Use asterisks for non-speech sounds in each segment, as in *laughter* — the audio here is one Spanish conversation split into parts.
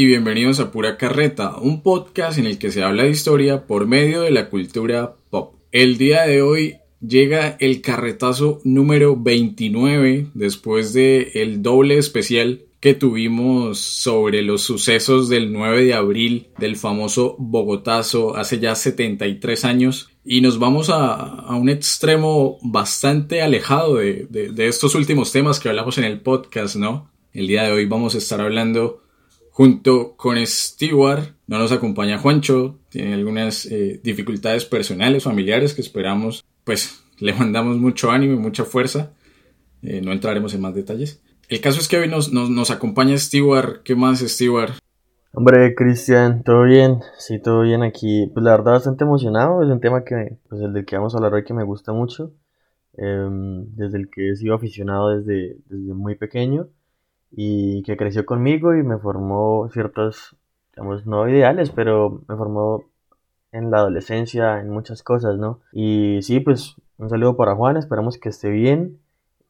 Y bienvenidos a Pura Carreta, un podcast en el que se habla de historia por medio de la cultura pop. El día de hoy llega el carretazo número 29 después de el doble especial que tuvimos sobre los sucesos del 9 de abril del famoso Bogotazo hace ya 73 años y nos vamos a, un extremo bastante alejado de, de estos últimos temas que hablamos en el podcast, ¿no? El día de hoy vamos a estar hablando Junto con Stewart no nos acompaña Juancho, tiene algunas eh, dificultades personales, familiares que esperamos, pues *laughs* le mandamos mucho ánimo y mucha fuerza. Eh, no entraremos en más detalles. El caso es que hoy nos, nos, acompaña Stewart. ¿Qué más, Stewart? Hombre, Cristian, ¿todo bien? Sí, todo bien aquí. Pues la verdad, bastante emocionado. Es un tema que, pues el del que vamos a hablar hoy que me gusta mucho. Em, desde el que he sido aficionado desde, desde muy pequeño y que creció conmigo y me formó ciertos, digamos, no ideales, pero me formó en la adolescencia, en muchas cosas, ¿no? Y sí, pues un saludo para Juan, esperamos que esté bien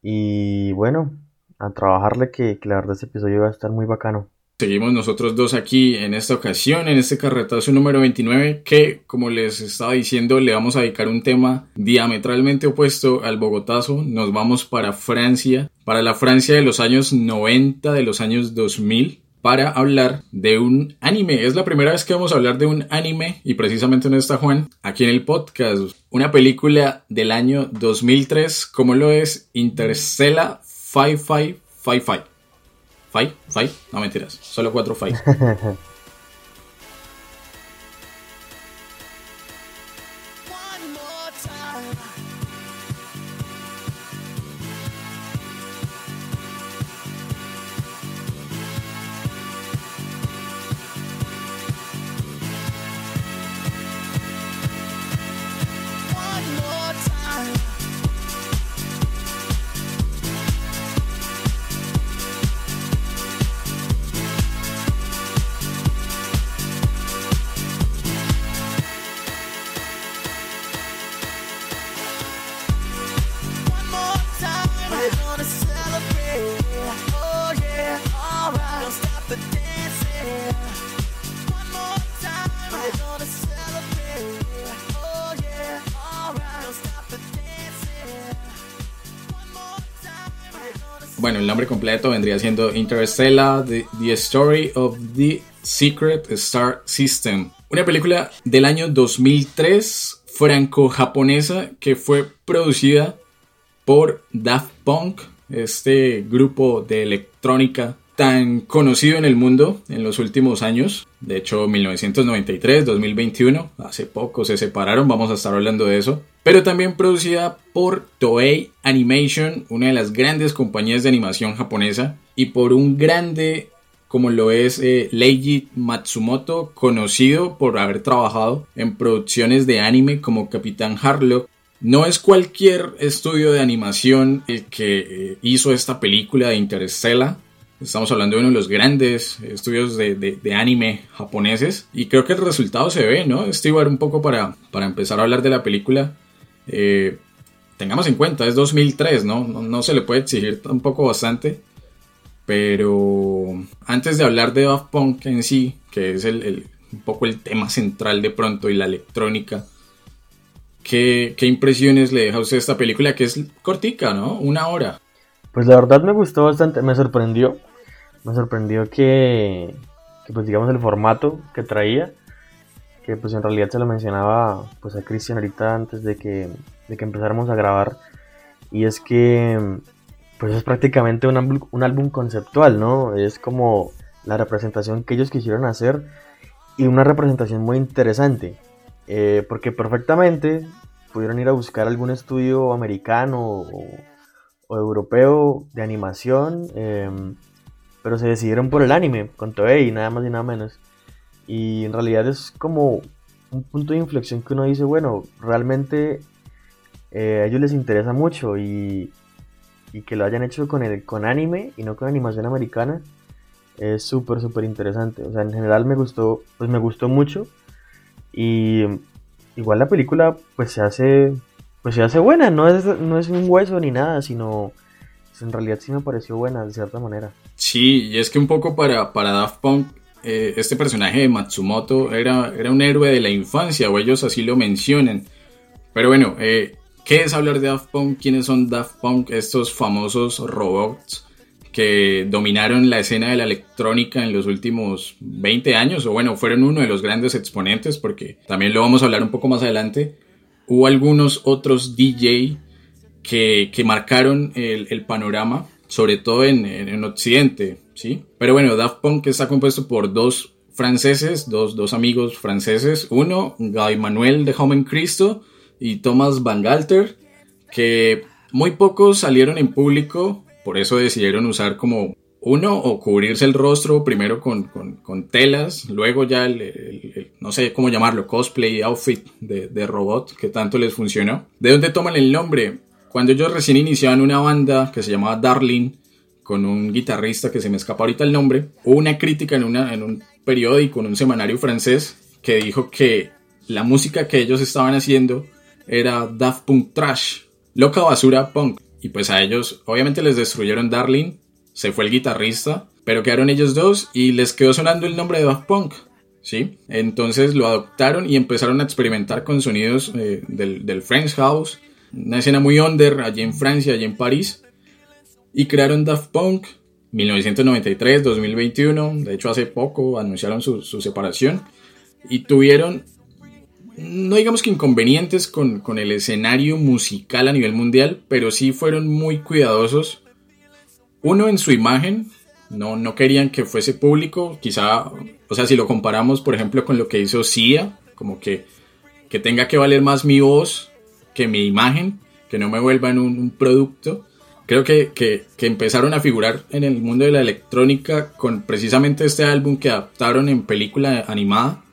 y bueno, a trabajarle que, que la verdad este episodio va a estar muy bacano. Seguimos nosotros dos aquí en esta ocasión, en este carretazo número 29, que como les estaba diciendo, le vamos a dedicar un tema diametralmente opuesto al Bogotazo. Nos vamos para Francia, para la Francia de los años 90, de los años 2000 para hablar de un anime. Es la primera vez que vamos a hablar de un anime y precisamente no está Juan aquí en el podcast. Una película del año 2003, como lo es Interstellar 5555. ¿Five? ¿Five? No mentiras, solo cuatro five. *laughs* vendría siendo Interstellar, the, Story of the Secret Star System. Una película del año 2003, franco-japonesa, que fue producida por Daft Punk, este grupo de electrónica tan conocido en el mundo en los últimos años. De hecho, 1993, 2021, hace poco se separaron, vamos a estar hablando de eso. Pero también producida por Toei Animation, una de las grandes compañías de animación japonesa, y por un grande como lo es eh, Leiji Matsumoto, conocido por haber trabajado en producciones de anime como Capitán Harlock. No es cualquier estudio de animación el que eh, hizo esta película de Interstellar, Estamos hablando de uno de los grandes estudios de, anime japoneses y creo que el resultado se ve, ¿no? Stewart, un poco para, para empezar a hablar de la película. Eh, tengamos en cuenta, es 2003, ¿no? ¿no? se le puede exigir tampoco bastante. Pero antes de hablar de Daft Punk en sí, que es el, un poco el tema central de pronto y la electrónica, ¿qué, ¿qué impresiones le deja a usted esta película? Que es cortica, ¿no? Una hora. Pues la verdad me gustó bastante, me sorprendió. Me sorprendió que, pues digamos el formato que traía, que pues en realidad se lo mencionaba pues a Cristian ahorita antes de que, de que empezáramos a grabar. Y es que pues es prácticamente un, un álbum conceptual, ¿no? Es como la representación que ellos quisieron hacer y una representación muy interesante. Eh, porque perfectamente pudieron ir a buscar algún estudio americano o, o europeo de animación, em, pero se decidieron por el anime, con Toei, nada más y nada menos. Y en realidad es como un punto de inflexión que uno dice, bueno, realmente eh, a ellos les interesa mucho y, y, que lo hayan hecho con, el, con anime y no con animación americana es súper, súper interesante. O sea, en general me gustó, pues me gustó mucho y igual la película pues se hace pues se hace buena, no es, no es un hueso ni nada, sino pues, en realidad sí me pareció buena de cierta manera. Sí, y es que un poco para, para Daft Punk, eh, este personaje de Matsumoto era, era un héroe de la infancia, o ellos así lo mencionan. Pero bueno, eh, ¿qué es hablar de Daft Punk? ¿Quiénes son Daft Punk? Estos famosos robots que dominaron la escena de la electrónica en los últimos 20 años, o bueno, fueron uno de los grandes exponentes, porque también lo vamos a hablar un poco más adelante. Hubo algunos otros DJ que, que marcaron el, el, panorama, sobre todo en, en, Occidente, ¿sí? Pero bueno, Daft Punk está compuesto por dos franceses, dos, dos amigos franceses, uno, Guy Manuel de Home Cristo y Thomas Van Galter, que muy pocos salieron en público, por eso decidieron usar como uno o cubrirse el rostro primero con, con, telas, luego ya el, el, no sé cómo llamarlo, cosplay, outfit de, de, robot que tanto les funcionó. ¿De dónde toman el nombre? Cuando ellos recién iniciaban una banda que se llamaba Darling, con un guitarrista que se me escapa ahorita el nombre, hubo una crítica en, una, en un periódico, en un semanario francés, que dijo que la música que ellos estaban haciendo era Daft Punk Trash, loca basura punk. Y pues a ellos, obviamente les destruyeron Darling, se fue el guitarrista, pero quedaron ellos dos y les quedó sonando el nombre de Daft Punk. ¿Sí? Entonces lo adoptaron y empezaron a experimentar con sonidos eh, del, del French House, una escena muy under allí en Francia, allí en París, y crearon Daft Punk 1993, 2021, de hecho hace poco anunciaron su, su separación y tuvieron, no digamos que inconvenientes con, con, el escenario musical a nivel mundial, pero sí fueron muy cuidadosos, uno en su imagen, no, no querían que fuese público, quizá, o sea, si lo comparamos por ejemplo con lo que hizo Sia, como que, que tenga que valer más mi voz que mi imagen, que no me vuelvan un, un producto. Creo que, que, que, empezaron a figurar en el mundo de la electrónica con precisamente este álbum que adaptaron en película animada,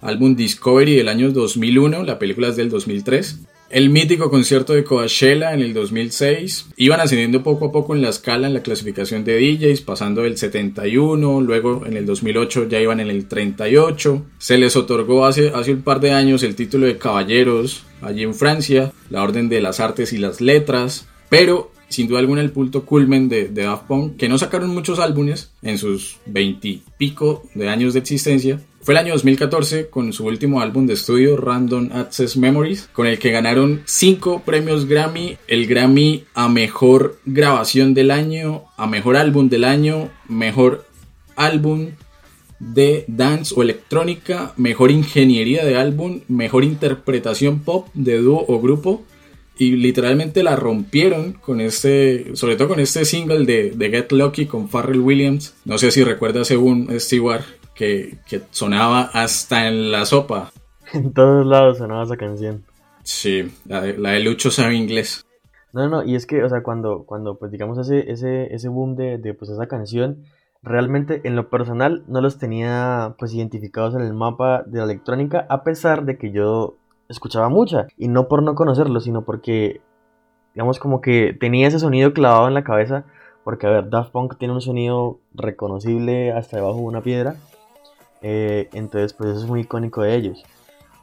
álbum Discovery del año 2001, la película es del 2003. El mítico concierto de Coachella en el 2006. Iban ascendiendo poco a poco en la escala en la clasificación de DJs, pasando del 71, luego en el 2008 ya iban en el 38. Se les otorgó hace, hace un par de años el título de caballeros allí en Francia, la Orden de las Artes y las Letras, pero sin duda alguna el punto culmen de, de Daft Punk, que no sacaron muchos álbumes en sus veintipico de años de existencia, fue el año 2014 con su último álbum de estudio, Random Access Memories, con el que ganaron 5 premios Grammy, el Grammy a Mejor Grabación del Año, a Mejor Álbum del Año, Mejor Álbum de Dance o Electrónica, Mejor Ingeniería de Álbum, Mejor Interpretación Pop de dúo o grupo, y literalmente la rompieron con este, sobre todo con este single de, Get Lucky con Pharrell Williams. No sé si recuerdas según Stewart que, que, sonaba hasta en la sopa. *laughs* En todos lados sonaba esa canción. Sí, la de, la de Lucho sabe inglés. No, no, y es que, o sea, cuando, cuando pues digamos ese, ese, ese boom de, de pues esa canción, realmente en lo personal no los tenía pues identificados en el mapa de la electrónica, a pesar de que yo escuchaba mucha. Y no por no conocerlo, sino porque, digamos, como que tenía ese sonido clavado en la cabeza. Porque, a ver, Daft Punk tiene un sonido reconocible hasta debajo de una piedra. Eh, entonces, pues eso es muy icónico de ellos.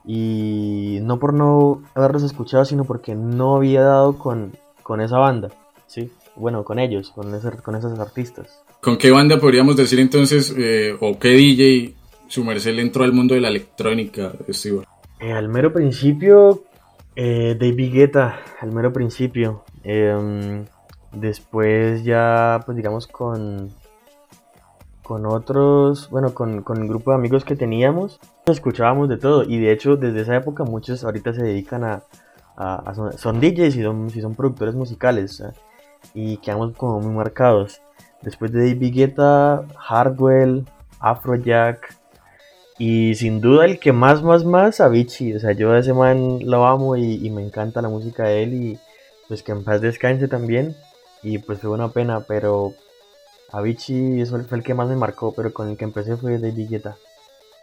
Y no por no haberlos escuchado, sino porque no había dado con, con esa banda. Sí, bueno, con ellos, con, ese, con esos artistas. ¿Con qué banda podríamos decir entonces, eh, o qué DJ su merced entró al mundo de la electrónica, Steve? Eh, al mero principio, eh, David Guetta, al mero principio. Eh, después ya, pues digamos, con, con otros, bueno, con, con, el grupo de amigos que teníamos, escuchábamos de todo. Y de hecho, desde esa época muchos ahorita se dedican a... a, a son, son, DJs y son, y son productores musicales. ¿eh? Y quedamos como muy marcados. Después de David Guetta, Hardwell, Afrojack, y sin duda el que más, más, más, Avicii. O sea, yo a ese man lo amo y, y, me encanta la música de él y pues que en paz descanse también. Y pues fue una pena, pero Avicii eso fue el que más me marcó, pero con el que empecé fue David Guetta.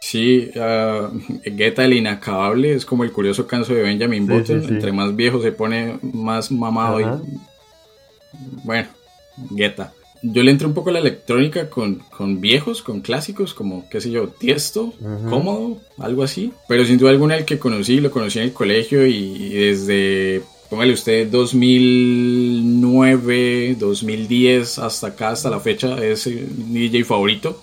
Sí, uh, Guetta el inacabable es como el curioso canso de Benjamin sí, Button. Sí, sí. Entre más viejo se pone más mamado Ajá. y... Bueno, Guetta yo le entré un poco a la electrónica con, con viejos, con clásicos, como, qué sé yo, Tiesto. Cómodo, algo así. Pero sin duda alguna el que conocí, lo conocí en el colegio y, y desde póngale usted 2009, 2010, hasta acá, hasta la fecha, es mi DJ favorito.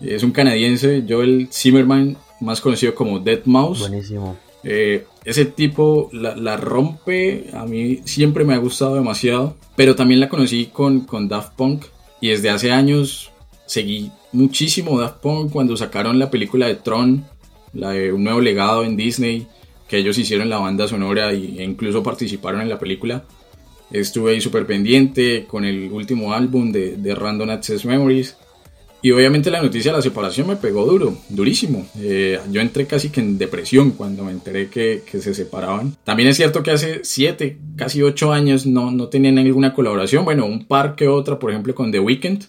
Es un canadiense, Joel Zimmerman, más conocido como Dead Mouse. Buenísimo. Eh, ese tipo la, rompe, a mí siempre me ha gustado demasiado, pero también la conocí con, con Daft Punk y desde hace años seguí muchísimo Daft Punk cuando sacaron la película de Tron, la de un nuevo legado en Disney, que ellos hicieron la banda sonora e incluso participaron en la película. Estuve ahí súper pendiente con el último álbum de, de Random Access Memories. Y obviamente la noticia de la separación me pegó duro, durísimo. Eh, yo entré casi que en depresión cuando me enteré que, que, se separaban. También es cierto que hace siete, casi ocho años no, no tenían ninguna colaboración. Bueno, un par que otra, por ejemplo, con The Weeknd.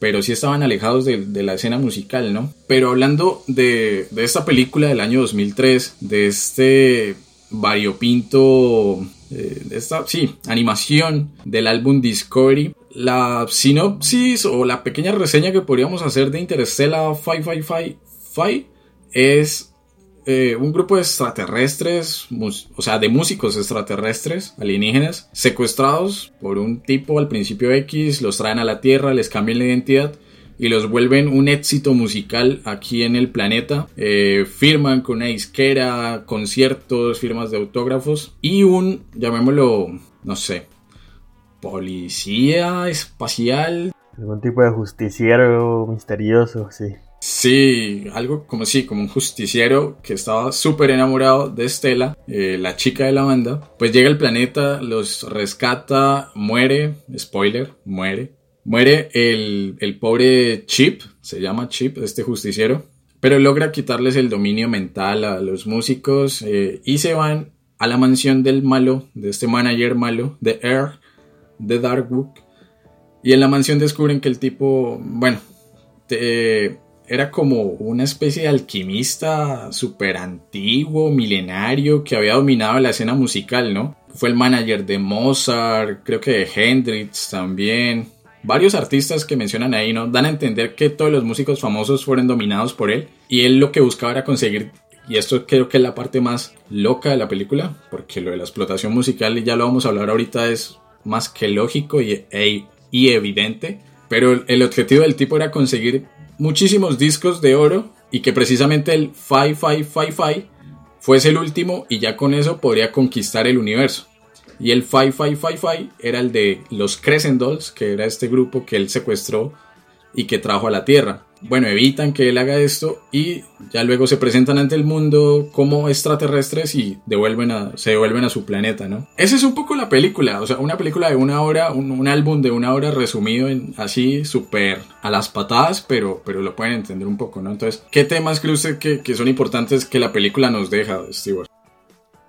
Pero sí estaban alejados de, la escena musical, ¿no? Pero hablando de, de esta película del año 2003, de este variopinto, eh, de esta, sí, animación del álbum Discovery, la sinopsis o la pequeña reseña que podríamos hacer de Interstellar 555 es eh, un grupo de extraterrestres, o sea, de músicos extraterrestres alienígenas secuestrados por un tipo al principio X, los traen a la Tierra, les cambian la identidad y los vuelven un éxito musical aquí en el planeta. Eh, firman con una disquera, conciertos, firmas de autógrafos y un, llamémoslo, no sé, policía espacial. Algún tipo de justiciero misterioso, sí. Sí, algo como sí, como un justiciero que estaba súper enamorado de Estela, eh, la chica de la banda. Pues llega al planeta, los rescata, muere, spoiler, muere. Muere el, el pobre Chip, se llama Chip, este justiciero, pero logra quitarles el dominio mental a los músicos eh, y se van a la mansión del malo, de este manager malo, de Air, de Dark Book. Y en la mansión descubren que el tipo, bueno, era como una especie de alquimista súper antiguo, milenario, que había dominado la escena musical, ¿no? Fue el manager de Mozart, creo que de Hendrix también. Varios artistas que mencionan ahí, ¿no? Dan a entender que todos los músicos famosos fueron dominados por él. Y él lo que buscaba era conseguir y esto creo que es la parte más loca de la película, porque lo de la explotación musical, y ya lo vamos a hablar ahorita, es más que lógico y, e, y evidente. Pero el objetivo del tipo era conseguir muchísimos discos de oro y que precisamente el 5555 fuese el último y ya con eso podría conquistar el universo. Y el 5555 era el de los Crescent Dolls, que era este grupo que él secuestró y que trajo a la Tierra bueno, evitan que él haga esto y ya luego se presentan ante el mundo como extraterrestres y devuelven a, se devuelven a su planeta, ¿no? Esa es un poco la película, o sea, una película de una hora, un, álbum de una hora resumido en así súper a las patadas, pero, pero lo pueden entender un poco, ¿no? Entonces, ¿qué temas cree usted que, son importantes que la película nos deja, Stewart?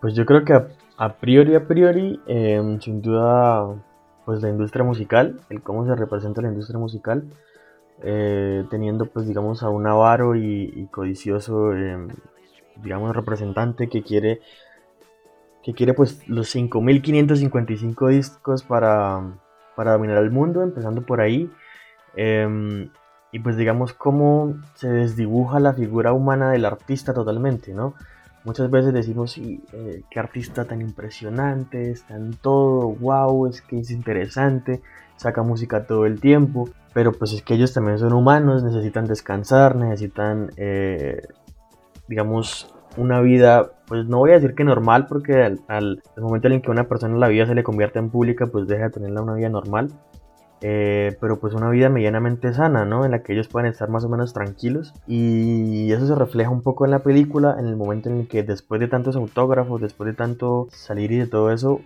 Pues yo creo que a, priori, a priori, em, sin duda, pues la industria musical, el cómo se representa la industria musical, eh, teniendo pues digamos a un avaro y, codicioso em, digamos representante que quiere que quiere pues los 5555 discos para, para dominar el mundo empezando por ahí. Em, y pues digamos cómo se desdibuja la figura humana del artista totalmente no muchas veces decimos sí, eh, qué artista tan impresionante está en todo wow es que es interesante saca música todo el tiempo, pero pues es que ellos también son humanos, necesitan descansar, necesitan, eh, digamos, una vida, pues no voy a decir que normal, porque al, momento en que una persona la vida se le convierte en pública, pues deja de tenerla una vida normal, eh, pero pues una vida medianamente sana, ¿no? En la que ellos pueden estar más o menos tranquilos. Y eso se refleja un poco en la película, en el momento en el que después de tantos autógrafos, después de tanto salir y de todo eso,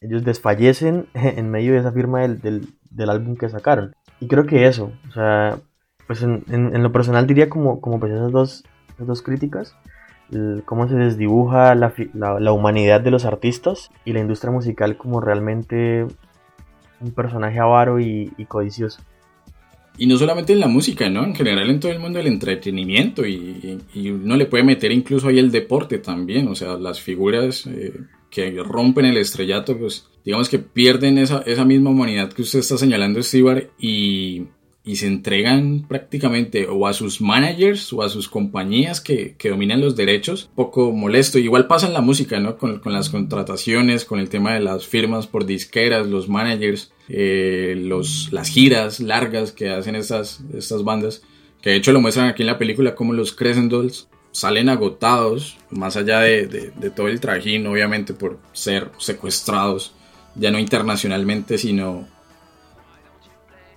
ellos desfallecen *laughs* en medio de esa firma del, álbum que sacaron. Y creo que eso, o sea, pues en, lo personal diría como, como pues esas dos, dos críticas, cómo se desdibuja la, humanidad de los artistas y la industria musical como realmente un personaje avaro y, codicioso. Y no solamente en la música, ¿no? En general en todo el mundo del entretenimiento y, uno le puede meter incluso ahí el deporte también, o sea, las figuras eh, que rompen el estrellato, pues digamos que pierden esa, esa misma humanidad que usted está señalando, Stewart, y, y se entregan prácticamente o a sus managers o a sus compañías que, que dominan los derechos, poco molesto. Igual pasa en la música, ¿no? Con, con las contrataciones, con el tema de las firmas por disqueras, los managers, eh, los, las giras largas que hacen estas, estas bandas, que de hecho lo muestran aquí en la película como los Crescent Dolls salen agotados, más allá de, de, de todo el trajín, obviamente por ser secuestrados, ya no internacionalmente, sino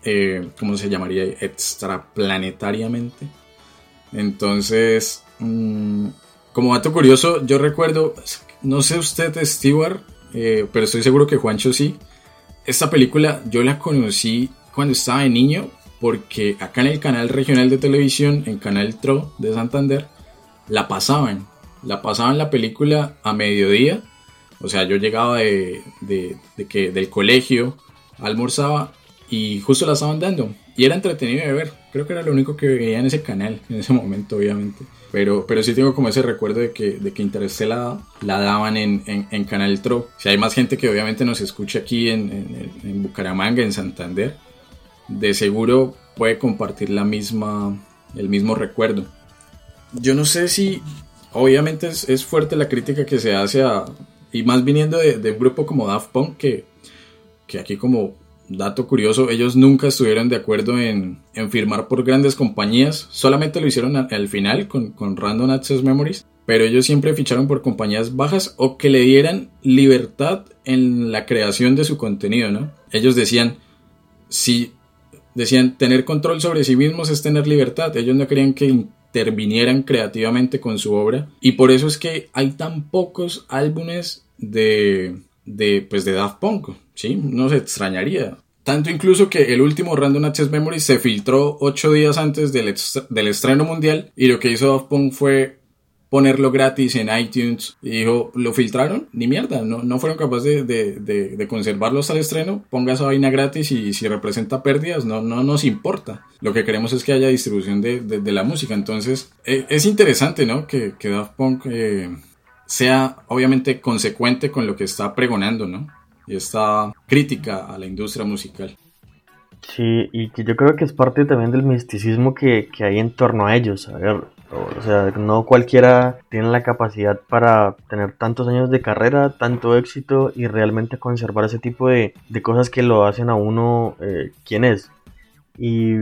eh, ¿cómo se llamaría? Extraplanetariamente. Entonces, mm, como dato curioso, yo recuerdo, no sé usted, Stewart, eh, pero estoy seguro que Juancho sí. Esta película yo la conocí cuando estaba de niño, porque acá en el canal regional de televisión, en Canal TRO de Santander, la pasaban. La pasaban la película a mediodía. O sea, yo llegaba de, de, que, del colegio, almorzaba y justo la estaban dando. Y era entretenido de ver. Creo que era lo único que veía en ese canal, en ese momento, obviamente. Pero, pero sí tengo como ese recuerdo de que, de que Interstellar la daban en, en, Canal Tro. Si hay más gente que obviamente nos escucha aquí en, en, Bucaramanga, en Santander, de seguro puede compartir la misma, el mismo recuerdo. Yo no sé si, obviamente es, es fuerte la crítica que se hace a, y más viniendo de, de un grupo como Daft Punk, que, que aquí como dato curioso, ellos nunca estuvieron de acuerdo en, firmar por grandes compañías, solamente lo hicieron al final con, con Random Access Memories, pero ellos siempre ficharon por compañías bajas o que le dieran libertad en la creación de su contenido, ¿no? Ellos decían, si decían tener control sobre sí mismos es tener libertad, ellos no querían que intervinieran creativamente con su obra y por eso es que hay tan pocos álbumes de, de, pues de Daft Punk, ¿sí? No se extrañaría. Tanto incluso que el último Random Access Memory se filtró ocho días antes del, del estreno mundial y lo que hizo Daft Punk fue ponerlo gratis en iTunes y dijo, lo filtraron, ni mierda, no, no fueron capaces de, de, de, conservarlo hasta el estreno, ponga esa vaina gratis y si representa pérdidas, no, no nos importa. Lo que queremos es que haya distribución de, la música, entonces e, es interesante, ¿no? Que, que Daft Punk... Eh, sea obviamente consecuente con lo que está pregonando, ¿no? Y esta crítica a la industria musical. Sí, y que yo creo que es parte también del misticismo que, que hay en torno a ellos. A ver, o sea, no cualquiera tiene la capacidad para tener tantos años de carrera, tanto éxito y realmente conservar ese tipo de, de cosas que lo hacen a uno eh, quien es. Y,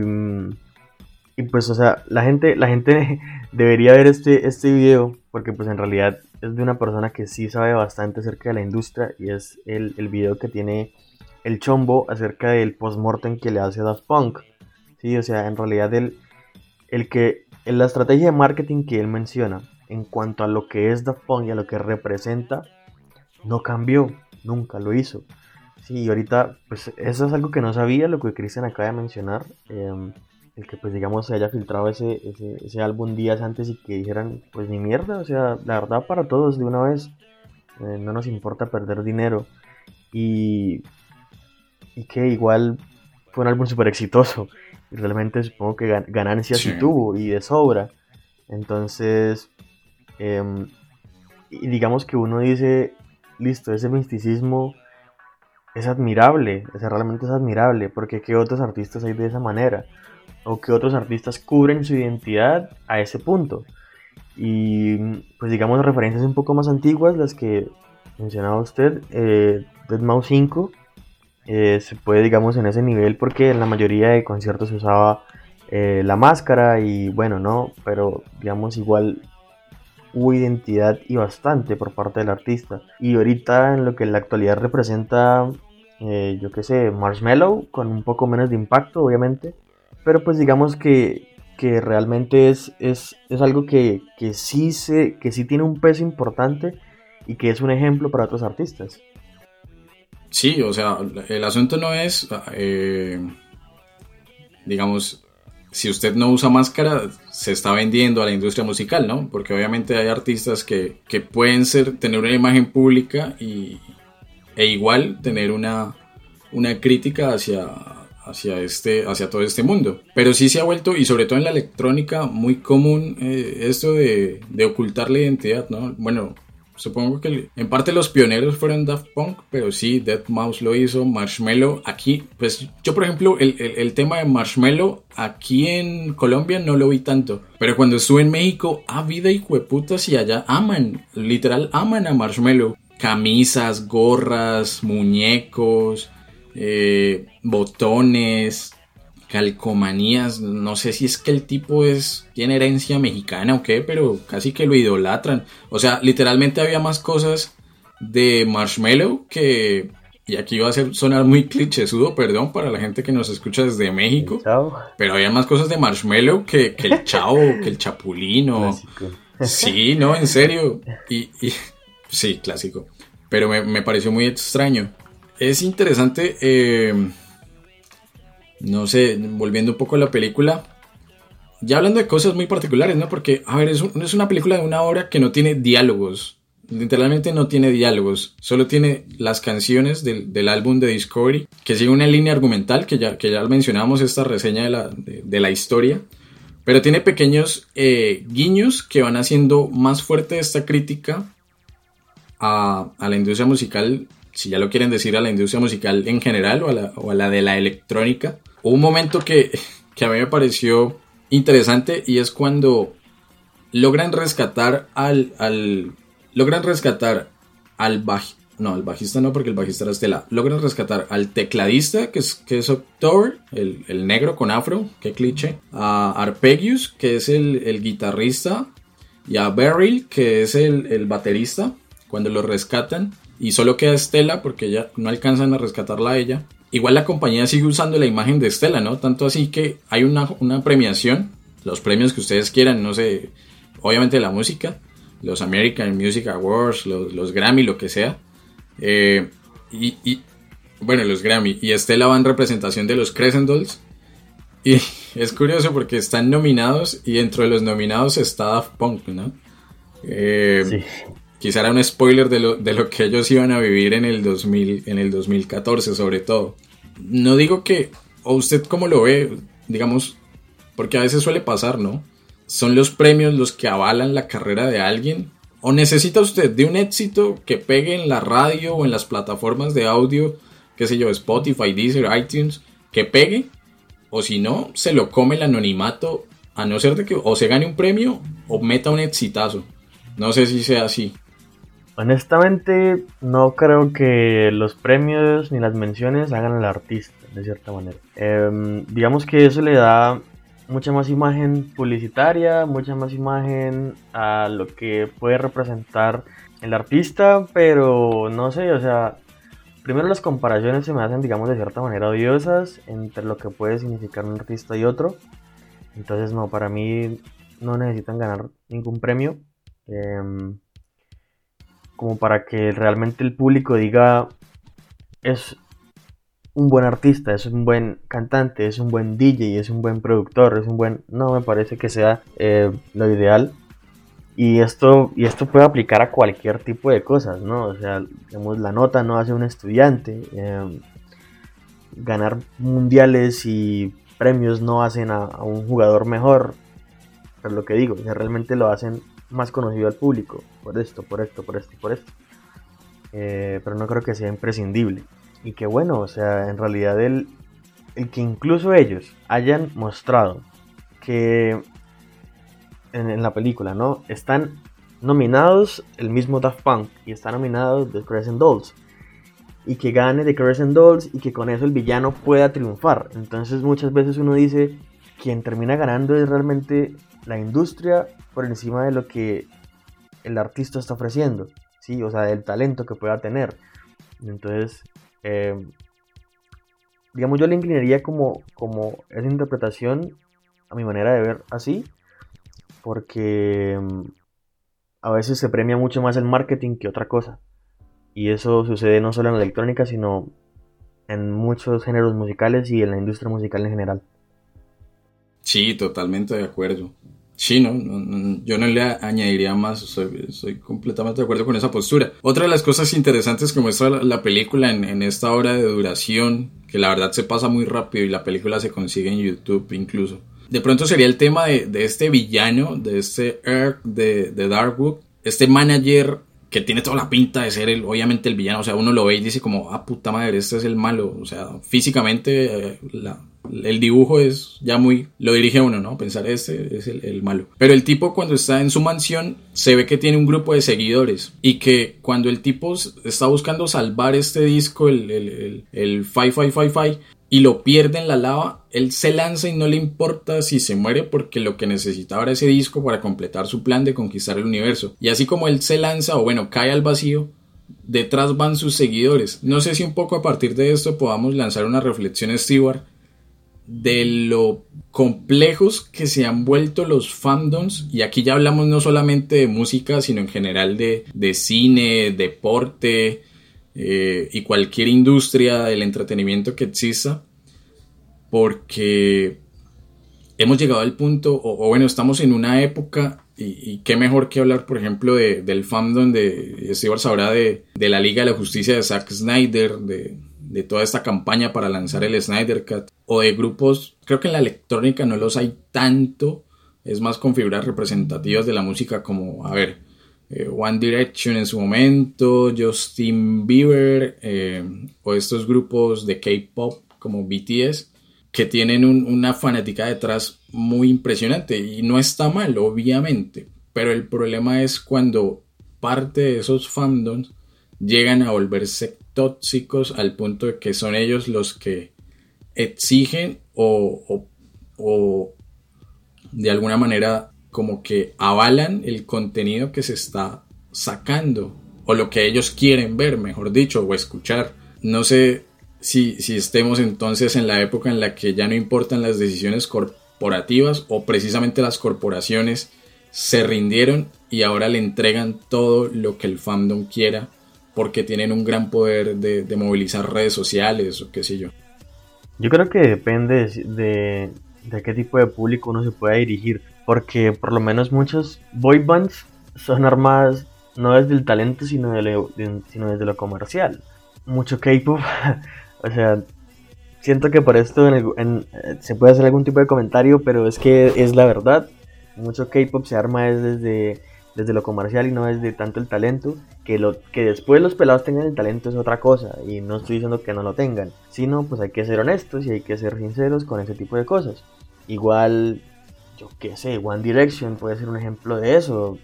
y, pues, o sea, la gente, la gente *laughs* debería ver este, este video porque pues en realidad es de una persona que sí sabe bastante acerca de la industria y es el, el video que tiene el chombo acerca del postmortem que le hace Daft Punk. Sí, o sea, en realidad el, el que en la estrategia de marketing que él menciona en cuanto a lo que es Daft Punk y a lo que representa no cambió, nunca lo hizo. Sí, y ahorita pues eso es algo que no sabía, lo que Cristian acaba de mencionar. Eh, el que pues digamos se haya filtrado ese, ese, álbum días antes y que dijeran pues ni mierda, o sea, la verdad para todos de una vez, eh, no nos importa perder dinero y, y que igual fue un álbum súper exitoso realmente supongo que ganancias sí. tuvo y de sobra, entonces em, digamos que uno dice, listo, ese misticismo es admirable, o sea, realmente es admirable, porque ¿qué otros artistas hay de esa manera? o que otros artistas cubren su identidad a ese punto. Y pues digamos referencias un poco más antiguas, las que mencionaba usted, eh, Dead Mouse 5, eh, se puede digamos en ese nivel porque en la mayoría de conciertos se usaba eh, la máscara y bueno, no, pero digamos igual hubo identidad y bastante por parte del artista. Y ahorita en lo que en la actualidad representa, eh, yo qué sé, Marshmallow, con un poco menos de impacto obviamente, pero pues digamos que, que realmente es, es, es algo que, que, sí se, que sí tiene un peso importante y que es un ejemplo para otros artistas. Sí, o sea, el asunto no es, eh, digamos, si usted no usa máscara, se está vendiendo a la industria musical, ¿no? Porque obviamente hay artistas que, que pueden ser, tener una imagen pública y, e igual tener una, una crítica hacia, hacia, este, hacia todo este mundo. Pero sí se ha vuelto, y sobre todo en la electrónica, muy común eh, esto de, de, ocultar la identidad, ¿no? Bueno, Supongo que en parte los pioneros fueron Daft Punk, pero sí, Dead Mouse lo hizo, Marshmello. Aquí, pues yo por ejemplo, el, tema de Marshmello aquí en Colombia no lo vi tanto. Pero cuando estuve en México, ah, vida y hueputas y allá aman, literal aman a Marshmello. Camisas, gorras, muñecos, eh, botones, calcomanías. No sé si es que el tipo es tiene herencia mexicana o qué, pero casi que lo idolatran. O sea, literalmente había más cosas de Marshmallow que y aquí va a ser, sonar muy clichésudo, perdón, para la gente que nos escucha desde México. Pero había más cosas de Marshmallow que, el Chavo, que el Chapulino. Sí, no, en serio. Y, sí, clásico. Pero me, me, pareció muy extraño. Es interesante eh, no sé, volviendo un poco a la película, ya hablando de cosas muy particulares, ¿no? Porque, a ver, es, es una película de una hora que no tiene diálogos. Literalmente no tiene diálogos, solo tiene las canciones del, álbum de Discovery, que sigue una línea argumental, que ya, que ya mencionamos esta reseña de la, de, la historia, pero tiene pequeños eh, guiños que van haciendo más fuerte esta crítica a, a, la industria musical, si ya lo quieren decir, a la industria musical en general o a la, o a la de la electrónica, un momento que, a mí me pareció interesante y es cuando logran rescatar al, al logran rescatar al bajista, no, bajista no, porque el bajista era Estela. Logran rescatar al tecladista, que es, que es October, el, negro con afro, qué cliché. A Arpegius, que es el, guitarrista. Y a Beryl, que es el, el, baterista. Cuando lo rescatan. Y solo queda Estela, porque ya no alcanzan a rescatarla a ella. Igual la compañía sigue usando la imagen de Estela, ¿no? Tanto así que hay una, premiación, los premios que ustedes quieran, no sé, obviamente la música, los American Music Awards, los, Grammy, lo que sea. Eh, y, bueno, los Grammy. Y Estela va en representación de los Crescent Dolls. Y *laughs* es curioso porque están nominados y dentro de los nominados está Daft Punk, ¿no? Eh, sí. Quizá era un spoiler de lo, de lo que ellos iban a vivir en el, 2000, en el 2014 sobre todo. No digo que, o usted cómo lo ve, digamos, porque a veces suele pasar, ¿no? Son los premios los que avalan la carrera de alguien. ¿O necesita usted de un éxito que pegue en la radio o en las plataformas de audio, qué sé yo, Spotify, Deezer, iTunes, que pegue? O si no, se lo come el anonimato, a no ser de que o se gane un premio o meta un exitazo. No sé si sea así. Honestamente, no creo que los premios ni las menciones hagan al artista, de cierta manera. Em, digamos que eso le da mucha más imagen publicitaria, mucha más imagen a lo que puede representar el artista, pero no sé, o sea, primero las comparaciones se me hacen, digamos, de cierta manera odiosas entre lo que puede significar un artista y otro. Entonces, no, para mí no necesitan ganar ningún premio. Em, como para que realmente el público diga es un buen artista, es un buen cantante, es un buen DJ, es un buen productor, es un buen... No me parece que sea eh, lo ideal. Y esto, y esto puede aplicar a cualquier tipo de cosas, ¿no? O sea, digamos, la nota no hace un estudiante. Em, ganar mundiales y premios no hacen a, un jugador mejor. Pero lo que digo, o realmente lo hacen más conocido al público, por esto, por esto, por esto, por esto. Eh, pero no creo que sea imprescindible. Y que bueno, o sea, en realidad el, el que incluso ellos hayan mostrado que en, la película, ¿no? Están nominados el mismo Daft Punk y están nominados The Crescent Dolls. Y que gane The Crescent Dolls y que con eso el villano pueda triunfar. Entonces muchas veces uno dice, quien termina ganando es realmente la industria por encima de lo que el artista está ofreciendo, ¿sí? O sea, del talento que pueda tener. Entonces, eh, digamos, yo le inclinaría como, como esa interpretación a mi manera de ver así, porque mm, a veces se premia mucho más el marketing que otra cosa. Y eso sucede no solo en la electrónica, sino en muchos géneros musicales y en la industria musical en general. Sí, totalmente de acuerdo. Sí, no, yo no le añadiría más, soy, completamente de acuerdo con esa postura. Otra de las cosas interesantes que muestra la, película en, esta hora de duración, que la verdad se pasa muy rápido y la película se consigue en YouTube incluso. De pronto sería el tema de, este villano, de este Earth de, de Darkwood, este manager que tiene toda la pinta de ser el, obviamente el villano, o sea, uno lo ve y dice como, ah, puta madre, este es el malo, o sea, físicamente eh, el dibujo es ya muy, lo dirige uno, ¿no? Pensar, este es el, malo. Pero el tipo cuando está en su mansión se ve que tiene un grupo de seguidores y que cuando el tipo está buscando salvar este disco, el, el, el, Fi Fi, y lo pierde en la lava, él se lanza y no le importa si se muere porque lo que necesitaba era ese disco para completar su plan de conquistar el universo. Y así como él se lanza o bueno, cae al vacío, detrás van sus seguidores. No sé si un poco a partir de esto podamos lanzar una reflexión, Stewart, de lo complejos que se han vuelto los fandoms, y aquí ya hablamos no solamente de música, sino en general de, de cine, deporte, eh, y cualquier industria del entretenimiento que exista, porque hemos llegado al punto, o, bueno, estamos en una época, y, qué mejor que hablar, por ejemplo, de, del fandom de Steve sabrá de, de la Liga de la Justicia de Zack Snyder, de, de toda esta campaña para lanzar el Snyder Cut, o de grupos, creo que en la electrónica no los hay tanto, es más con figuras representativas de la música como, a ver, eh, One Direction en su momento, Justin Bieber eh, o estos grupos de K-pop como BTS que tienen una fanática detrás muy impresionante y no está mal, obviamente, pero el problema es cuando parte de esos fandoms llegan a volverse tóxicos al punto de que son ellos los que exigen o, de alguna manera como que avalan el contenido que se está sacando o lo que ellos quieren ver, mejor dicho, o escuchar. No sé si, si estemos entonces en la época en la que ya no importan las decisiones corporativas o precisamente las corporaciones se rindieron y ahora le entregan todo lo que el fandom quiera porque tienen un gran poder de, de movilizar redes sociales o qué sé yo. Yo creo que depende de, de qué tipo de público uno se pueda dirigir porque por lo menos muchos boy bands son armadas no desde el talento, sino, sino desde lo comercial. Mucho K-pop, *laughs* o sea, siento que por esto en se puede hacer algún tipo de comentario, pero es que es la verdad. Mucho K-pop se arma desde, desde lo comercial y no desde tanto el talento. Que, lo, que después los pelados tengan el talento es otra cosa, y no estoy diciendo que no lo tengan, sino pues hay que ser honestos y hay que ser sinceros con ese tipo de cosas. Igual yo qué sé, One Direction puede ser un ejemplo de eso,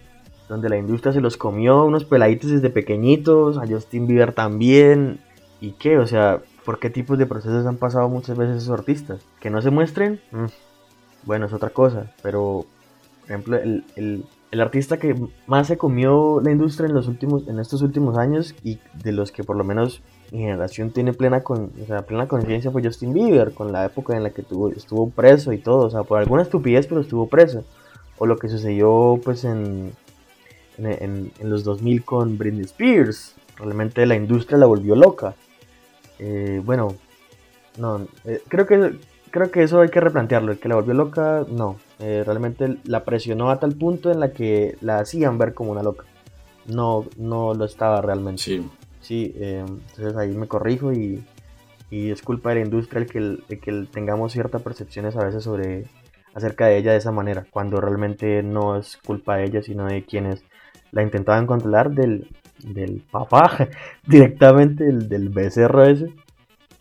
donde la industria se los comió unos peladitos desde pequeñitos, a Justin Bieber también, y qué, o sea, ¿por qué tipos de procesos han pasado muchas veces esos artistas? Que no se muestren, mm, bueno, es otra cosa, pero, por ejemplo, el, el, el, artista que más se comió la industria en, los últimos, en estos últimos años y de los que por lo menos mi generación tiene plena con, o sea, plena conciencia fue Justin Bieber, con la época en la que tuvo, estuvo preso y todo, o sea, por alguna estupidez, pero estuvo preso. O lo que sucedió pues en, en, en, los 2000 con Britney Spears, realmente la industria la volvió loca. Eh, bueno, no, eh, creo que creo que eso hay que replantearlo, el que la volvió loca, no, eh, realmente la presionó a tal punto en la que la hacían ver como una loca. No, no lo estaba realmente. Sí. Sí, eh, entonces ahí me corrijo y, es culpa de la industria el que, que tengamos ciertas percepciones a veces sobre acerca de ella de esa manera, cuando realmente no es culpa de ella, sino de quienes la intentaban controlar del, del papá, *laughs* directamente del, del becerro ese.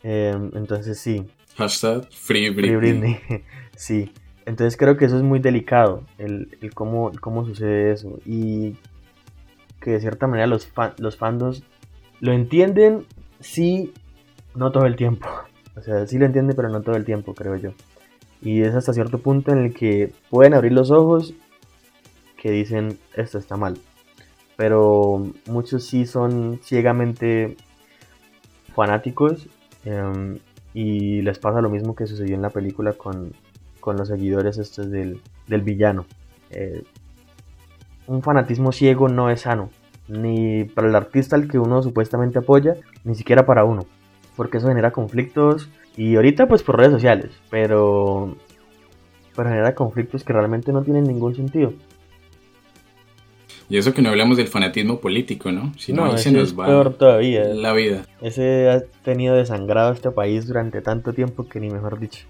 Em, entonces sí. Hashtag Free Britney. *laughs* sí. Entonces creo que eso es muy delicado, el, cómo, cómo sucede eso. Y que de cierta manera los, los fandos lo entienden, sí, no todo el tiempo. *laughs* O sea, sí lo entienden, pero no todo el tiempo, creo yo. Y es hasta cierto punto en el que pueden abrir los ojos que dicen esto está mal. Pero muchos sí son ciegamente fanáticos em, y les pasa lo mismo que sucedió en la película con, los seguidores estos del, del villano. Eh, un fanatismo ciego no es sano ni para el artista al que uno supuestamente apoya, ni siquiera para uno, porque eso genera conflictos y ahorita pues por redes sociales, pero, pero genera conflictos que realmente no tienen ningún sentido. Y eso que no hablamos del fanatismo político, ¿no? Si no, ahí se nos va todavía. la vida. Ese ha tenido desangrado este país durante tanto tiempo que ni mejor dicho.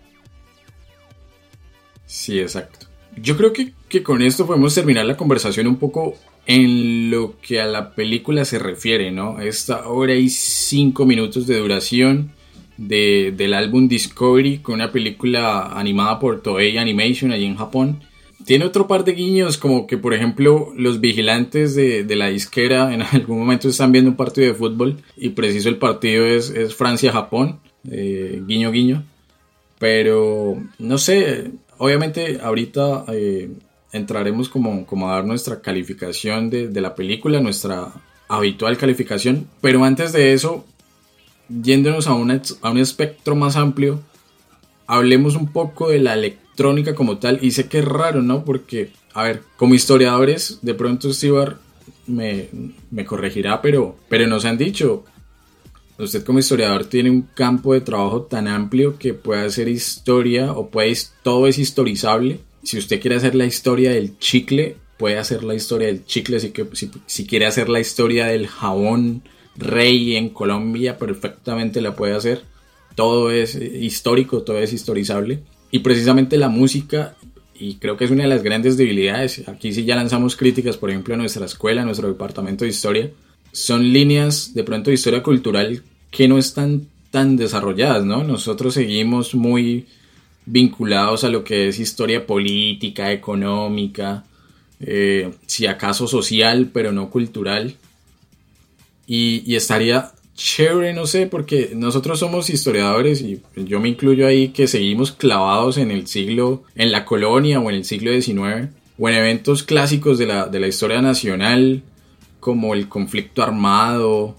Sí, exacto. Yo creo que, que con esto podemos terminar la conversación un poco en lo que a la película se refiere, ¿no? Esta hora y cinco minutos de duración del álbum Discovery, con una película animada por Toei Animation allí en Japón. Tiene otro par de guiños, como que por ejemplo los vigilantes de, la disquera en *laughs* algún momento están viendo un partido de fútbol y preciso el partido es, Francia-Japón, eh, guiño guiño. Pero no sé, obviamente ahorita eh, entraremos como, como, a dar nuestra calificación de, de la película, nuestra habitual calificación. Pero antes de eso, yéndonos a, a un espectro más amplio, hablemos un poco de la electrónica como tal. Y sé que es raro, ¿no? Porque, a ver, como historiadores, de pronto Stibar me, me corregirá, pero, pero nos han dicho, usted como historiador tiene un campo de trabajo tan amplio que puede hacer historia o puede, todo es historizable. Si usted quiere hacer la historia del chicle, puede hacer la historia del chicle. Si, si quiere hacer la historia del jabón rey en Colombia, perfectamente la puede hacer todo es histórico, todo es historizable. Y precisamente la música, y creo que es una de las grandes debilidades, aquí sí ya lanzamos críticas, por ejemplo, a nuestra escuela, a nuestro departamento de historia, son líneas de pronto de historia cultural que no están tan desarrolladas, ¿no? Nosotros seguimos muy vinculados a lo que es historia política, económica, eh, si acaso social, pero no cultural. Y, y, estaría chévere, no sé, porque nosotros somos historiadores y yo me incluyo ahí que seguimos clavados en el siglo, en la colonia o en el siglo XIX, o en eventos clásicos de la, de la historia nacional, como el conflicto armado,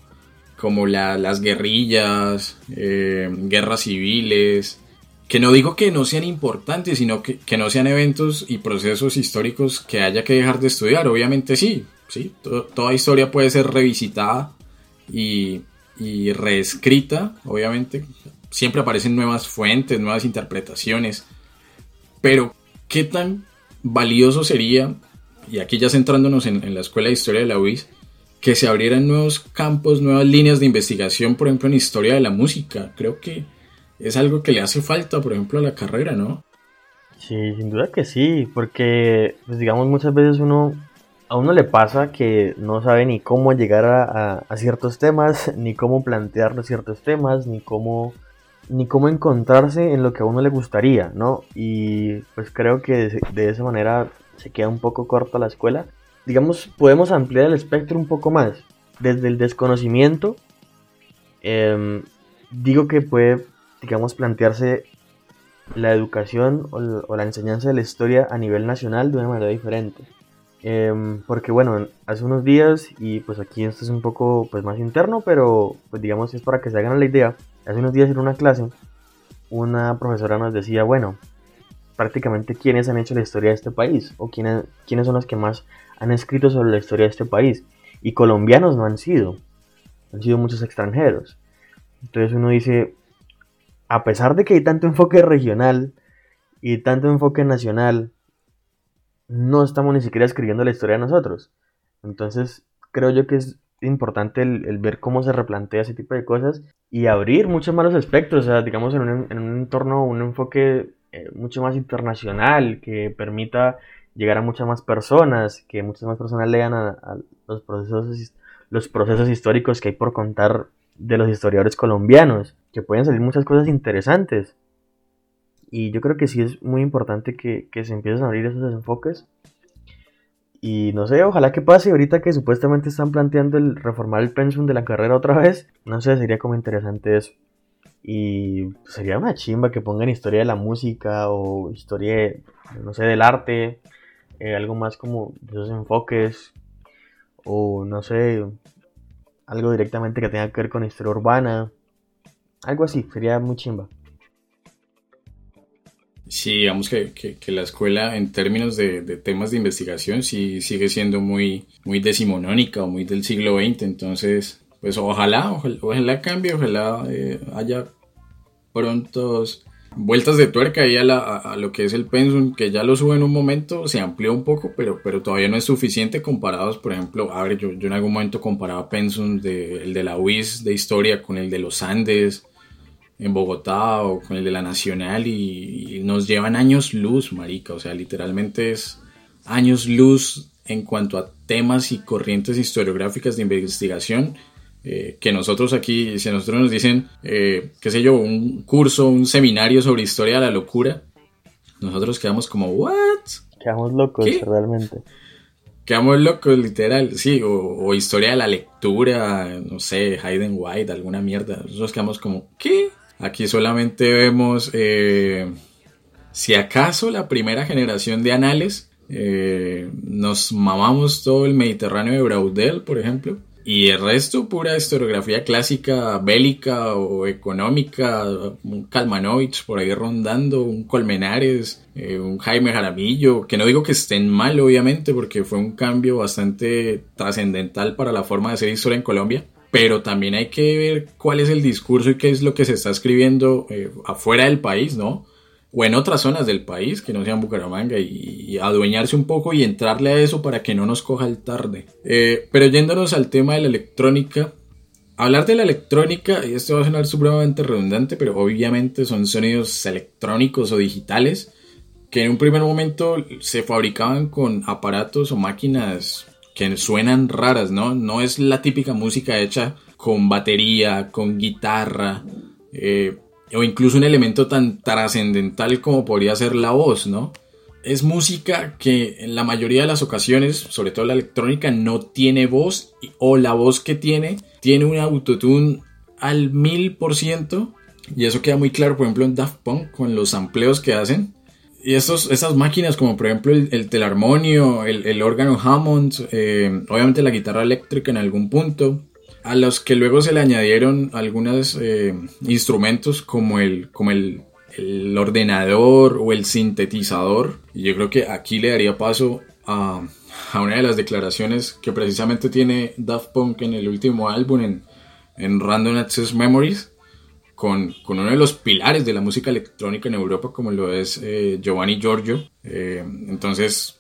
como las guerrillas, eh, guerras civiles, que no digo que no sean importantes, sino que, que, no sean eventos y procesos históricos que haya que dejar de estudiar. Obviamente sí, sí, toda historia puede ser revisitada y, y reescrita, obviamente. Siempre aparecen nuevas fuentes, nuevas interpretaciones. Pero, ¿qué tan valioso sería, y aquí ya centrándonos en, la Escuela de Historia de la UIS, que se abrieran nuevos campos, nuevas líneas de investigación, por ejemplo, en historia de la música? Creo que es algo que le hace falta, por ejemplo, a la carrera, ¿no? Sí, sin duda que sí, porque, pues digamos, muchas veces uno a uno le pasa que no sabe ni cómo llegar a, ciertos temas, *laughs* ni cómo plantear ciertos temas, ni cómo, ni cómo encontrarse en lo que a uno le gustaría, ¿no? Y pues creo que de, esa manera se queda un poco corta la escuela. Digamos, podemos ampliar el espectro un poco más. Desde el desconocimiento, em, digo que puede, digamos, plantearse la educación o la enseñanza de la historia a nivel nacional de una manera diferente. Em, porque bueno, hace unos días, y pues aquí esto es un poco pues más interno, pero pues digamos es para que se hagan la idea, hace unos días en una clase, una profesora nos decía, bueno, prácticamente quiénes han hecho la historia de este país, o quiénes, quiénes son los que más han escrito sobre la historia de este país. Y colombianos no han sido, han sido muchos extranjeros. Entonces uno dice, a pesar de que hay tanto enfoque regional y tanto enfoque nacional, no estamos ni siquiera escribiendo la historia de nosotros. Entonces, creo yo que es importante el, ver cómo se replantea ese tipo de cosas y abrir muchos más los espectros, o sea, digamos en un, en un entorno, un enfoque eh, mucho más internacional que permita llegar a muchas más personas, que muchas más personas lean a, los, procesos, los procesos históricos que hay por contar de los historiadores colombianos, que pueden salir muchas cosas interesantes. Y yo creo que sí es muy importante que, se empiecen a abrir esos enfoques. Y no sé, ojalá que pase ahorita que supuestamente están planteando el reformar el pensum de la carrera otra vez. No sé, sería como interesante eso. Y sería una chimba que pongan historia de la música o historia, no sé, del arte. Eh, algo más como esos enfoques. O no sé, algo directamente que tenga que ver con historia urbana. Algo así, sería muy chimba. Sí, digamos que, que, la escuela en términos de, de, temas de investigación sí sigue siendo muy, muy decimonónica o muy del siglo XX, entonces pues ojalá, ojalá, cambie, ojalá eh, haya prontos vueltas de tuerca ahí a, la, lo que es el pensum, que ya lo sube en un momento, se amplió un poco, pero, pero todavía no es suficiente comparados, por ejemplo, a ver, yo, yo en algún momento comparaba pensum de, el de la UIS de historia con el de los Andes, en Bogotá o con el de la Nacional y, nos llevan años luz, marica. O sea, literalmente es años luz en cuanto a temas y corrientes historiográficas de investigación eh, que nosotros aquí, si a nosotros nos dicen, eh, qué sé yo, un curso, un seminario sobre historia de la locura, nosotros quedamos como, ¿what? Quedamos locos, realmente. Quedamos locos, literal, sí, o, historia de la lectura, no sé, Hayden White, alguna mierda. Nosotros quedamos como, ¿qué? Aquí solamente vemos, eh, si acaso, la primera generación de anales. Eh, nos mamamos todo el Mediterráneo de Braudel, por ejemplo. Y el resto, pura historiografía clásica, bélica o económica, un Kalmanovich por ahí rondando, un Colmenares, eh, un Jaime Jaramillo, que no digo que estén mal, obviamente, porque fue un cambio bastante trascendental para la forma de hacer historia en Colombia, pero también hay que ver cuál es el discurso y qué es lo que se está escribiendo eh, afuera del país, ¿no? O en otras zonas del país que no sean Bucaramanga y, adueñarse un poco y entrarle a eso para que no nos coja el tarde. Eh, pero yéndonos al tema de la electrónica, hablar de la electrónica, y esto va a sonar supremamente redundante, pero obviamente son sonidos electrónicos o digitales que en un primer momento se fabricaban con aparatos o máquinas que suenan raras, ¿no? No es la típica música hecha con batería, con guitarra. Eh, o incluso un elemento tan trascendental como podría ser la voz, ¿no? Es música que en la mayoría de las ocasiones, sobre todo la electrónica, no tiene voz o la voz que tiene tiene un autotune al mil por ciento y eso queda muy claro, por ejemplo, en Daft Punk con los amplios que hacen. Y esos, esas máquinas, como por ejemplo el, telarmonio, el, órgano Hammond, eh, obviamente la guitarra eléctrica en algún punto, a los que luego se le añadieron algunos eh, instrumentos como el, como el, ordenador o el sintetizador. Y yo creo que aquí le daría paso a, una de las declaraciones que precisamente tiene Daft Punk en el último álbum, en, Random Access Memories, con, uno de los pilares de la música electrónica en Europa, como lo es eh, Giovanni Giorgio. Eh, entonces,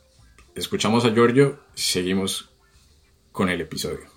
escuchamos a Giorgio y seguimos con el episodio.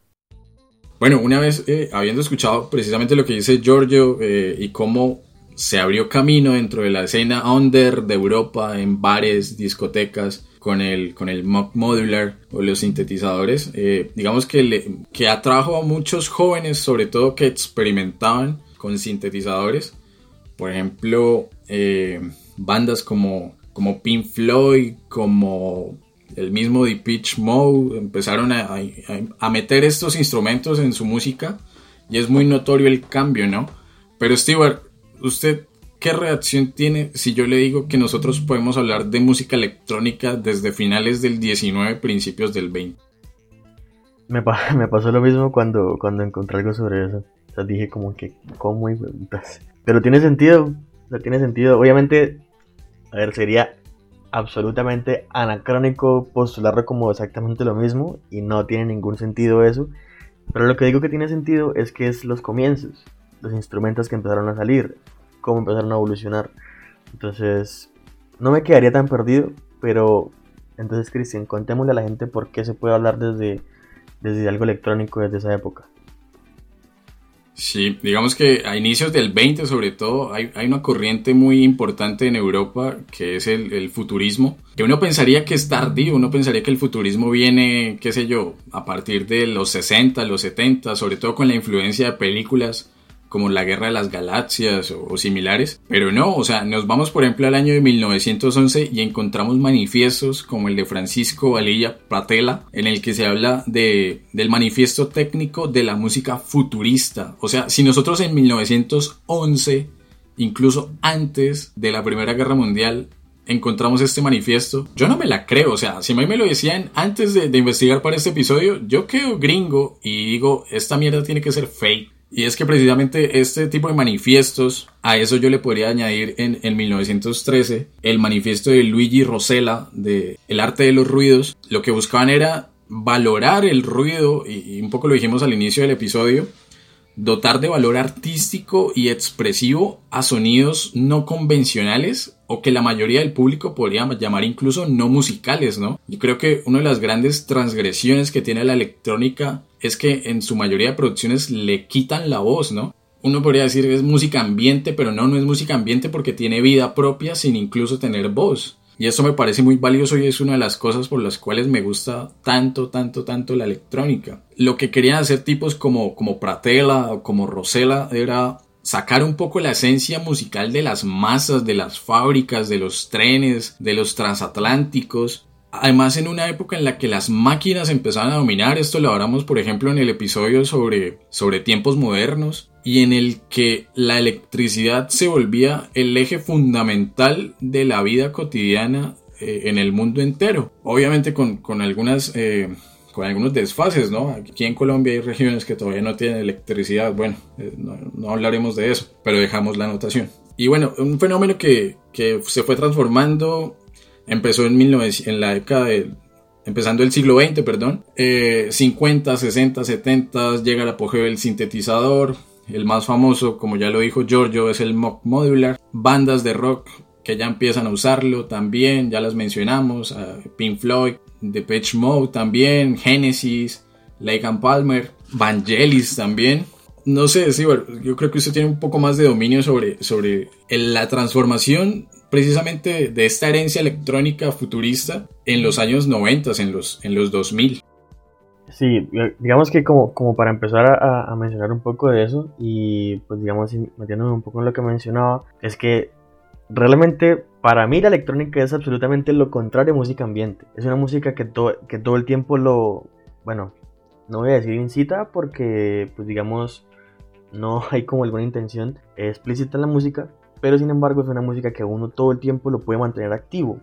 Bueno, una vez eh, habiendo escuchado precisamente lo que dice Giorgio eh, y cómo se abrió camino dentro de la escena under de Europa en bares, discotecas, con el, con el modular o los sintetizadores, eh, digamos que, le, que atrajo a muchos jóvenes, sobre todo que experimentaban con sintetizadores. Por ejemplo, bandas como, como Pink Floyd, como el mismo Deep Pitch Mode, empezaron a, a, meter estos instrumentos en su música y es muy notorio el cambio, ¿no? Pero Stewart, ¿usted qué reacción tiene si yo le digo que nosotros podemos hablar de música electrónica desde finales del 19, principios del 20? Me, *laughs* me pasó lo mismo cuando, cuando encontré algo sobre eso. O sea, dije como que, ¿cómo Pero tiene sentido. no tiene sentido. Obviamente, a ver, sería absolutamente anacrónico postularlo como exactamente lo mismo y no tiene ningún sentido eso. Pero lo que digo que tiene sentido es que es los comienzos, los instrumentos que empezaron a salir, cómo empezaron a evolucionar. Entonces, no me quedaría tan perdido, pero entonces, Cristian, contémosle a la gente por qué se puede hablar desde, desde algo electrónico desde esa época. Sí, digamos que a inicios del 20 sobre todo hay, una corriente muy importante en Europa que es el, el, futurismo, que uno pensaría que es tardío, uno pensaría que el futurismo viene, qué sé yo, a partir de los 60, los 70, sobre todo con la influencia de películas como la Guerra de las Galaxias o, similares, pero no, o sea, nos vamos por ejemplo al año de 1911 y encontramos manifiestos como el de Francisco Valilla Pratela, en el que se habla de, del manifiesto técnico de la música futurista, o sea, si nosotros en 1911, incluso antes de la Primera Guerra Mundial, encontramos este manifiesto. Yo no me la creo, o sea, si a mí me lo decían antes de, de, investigar para este episodio, yo quedo gringo y digo, esta mierda tiene que ser fake. Y es que precisamente este tipo de manifiestos, a eso yo le podría añadir en, en 1913 el manifiesto de Luigi Rosella de El arte de los ruidos, lo que buscaban era valorar el ruido, y, y un poco lo dijimos al inicio del episodio, dotar de valor artístico y expresivo a sonidos no convencionales o que la mayoría del público podría llamar incluso no musicales, ¿no? Yo creo que una de las grandes transgresiones que tiene la electrónica es que en su mayoría de producciones le quitan la voz, ¿no? Uno podría decir que es música ambiente, pero no, no es música ambiente porque tiene vida propia sin incluso tener voz. Y eso me parece muy valioso y es una de las cosas por las cuales me gusta tanto, tanto, tanto la electrónica. Lo que querían hacer tipos como, como Pratela o como Rosella era sacar un poco la esencia musical de las masas, de las fábricas, de los trenes, de los transatlánticos. Además, en una época en la que las máquinas empezaban a dominar, esto lo hablamos por ejemplo en el episodio sobre, sobre tiempos modernos, y en el que la electricidad se volvía el eje fundamental de la vida cotidiana eh, en el mundo entero. Obviamente con, con algunas... Eh, con algunos desfases, ¿no? Aquí en Colombia hay regiones que todavía no tienen electricidad, bueno, eh, no, hablaremos de eso, pero dejamos la anotación. Y bueno, un fenómeno que, que se fue transformando, empezó en, 19, en la década de, empezando el siglo XX, perdón, 50, 60, 70, llega el apogeo del sintetizador, el más famoso, como ya lo dijo Giorgio, es el Mock Modular. Bandas de rock que ya empiezan a usarlo también, ya las mencionamos. Pink Floyd, Depeche Mode también, Genesis, Lake Palmer, Vangelis también. No sé, sí, yo creo que usted tiene un poco más de dominio sobre, sobre la transformación precisamente de esta herencia electrónica futurista en los años 90, en los, en los 2000. Sí, digamos que como, como para empezar a, mencionar un poco de eso y pues digamos metiéndome un poco en lo que mencionaba, es que realmente para mí la electrónica es absolutamente lo contrario a música ambiente. Es una música que, que todo el tiempo lo, bueno, no voy a decir incita porque pues digamos no *laughs* hay como alguna intención explícita en la música, pero sin embargo es una música que uno todo el tiempo lo puede mantener activo.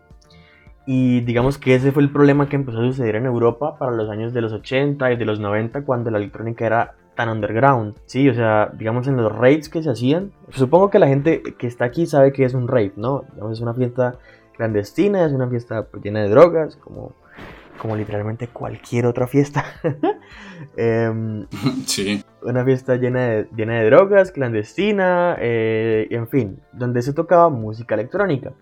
Y digamos que ese fue el problema que empezó a suceder en Europa para los años de los 80 y de los 90 cuando la electrónica era tan underground. Sí, o sea, digamos en los raves que se hacían. Supongo que la gente que está aquí sabe que es un rave, ¿no? es una fiesta clandestina, es una fiesta pues, llena de drogas, como, como literalmente cualquier otra fiesta. *laughs* Em, *laughs* sí. Una fiesta llena de, llena de drogas, clandestina, eh, en fin, donde se tocaba música electrónica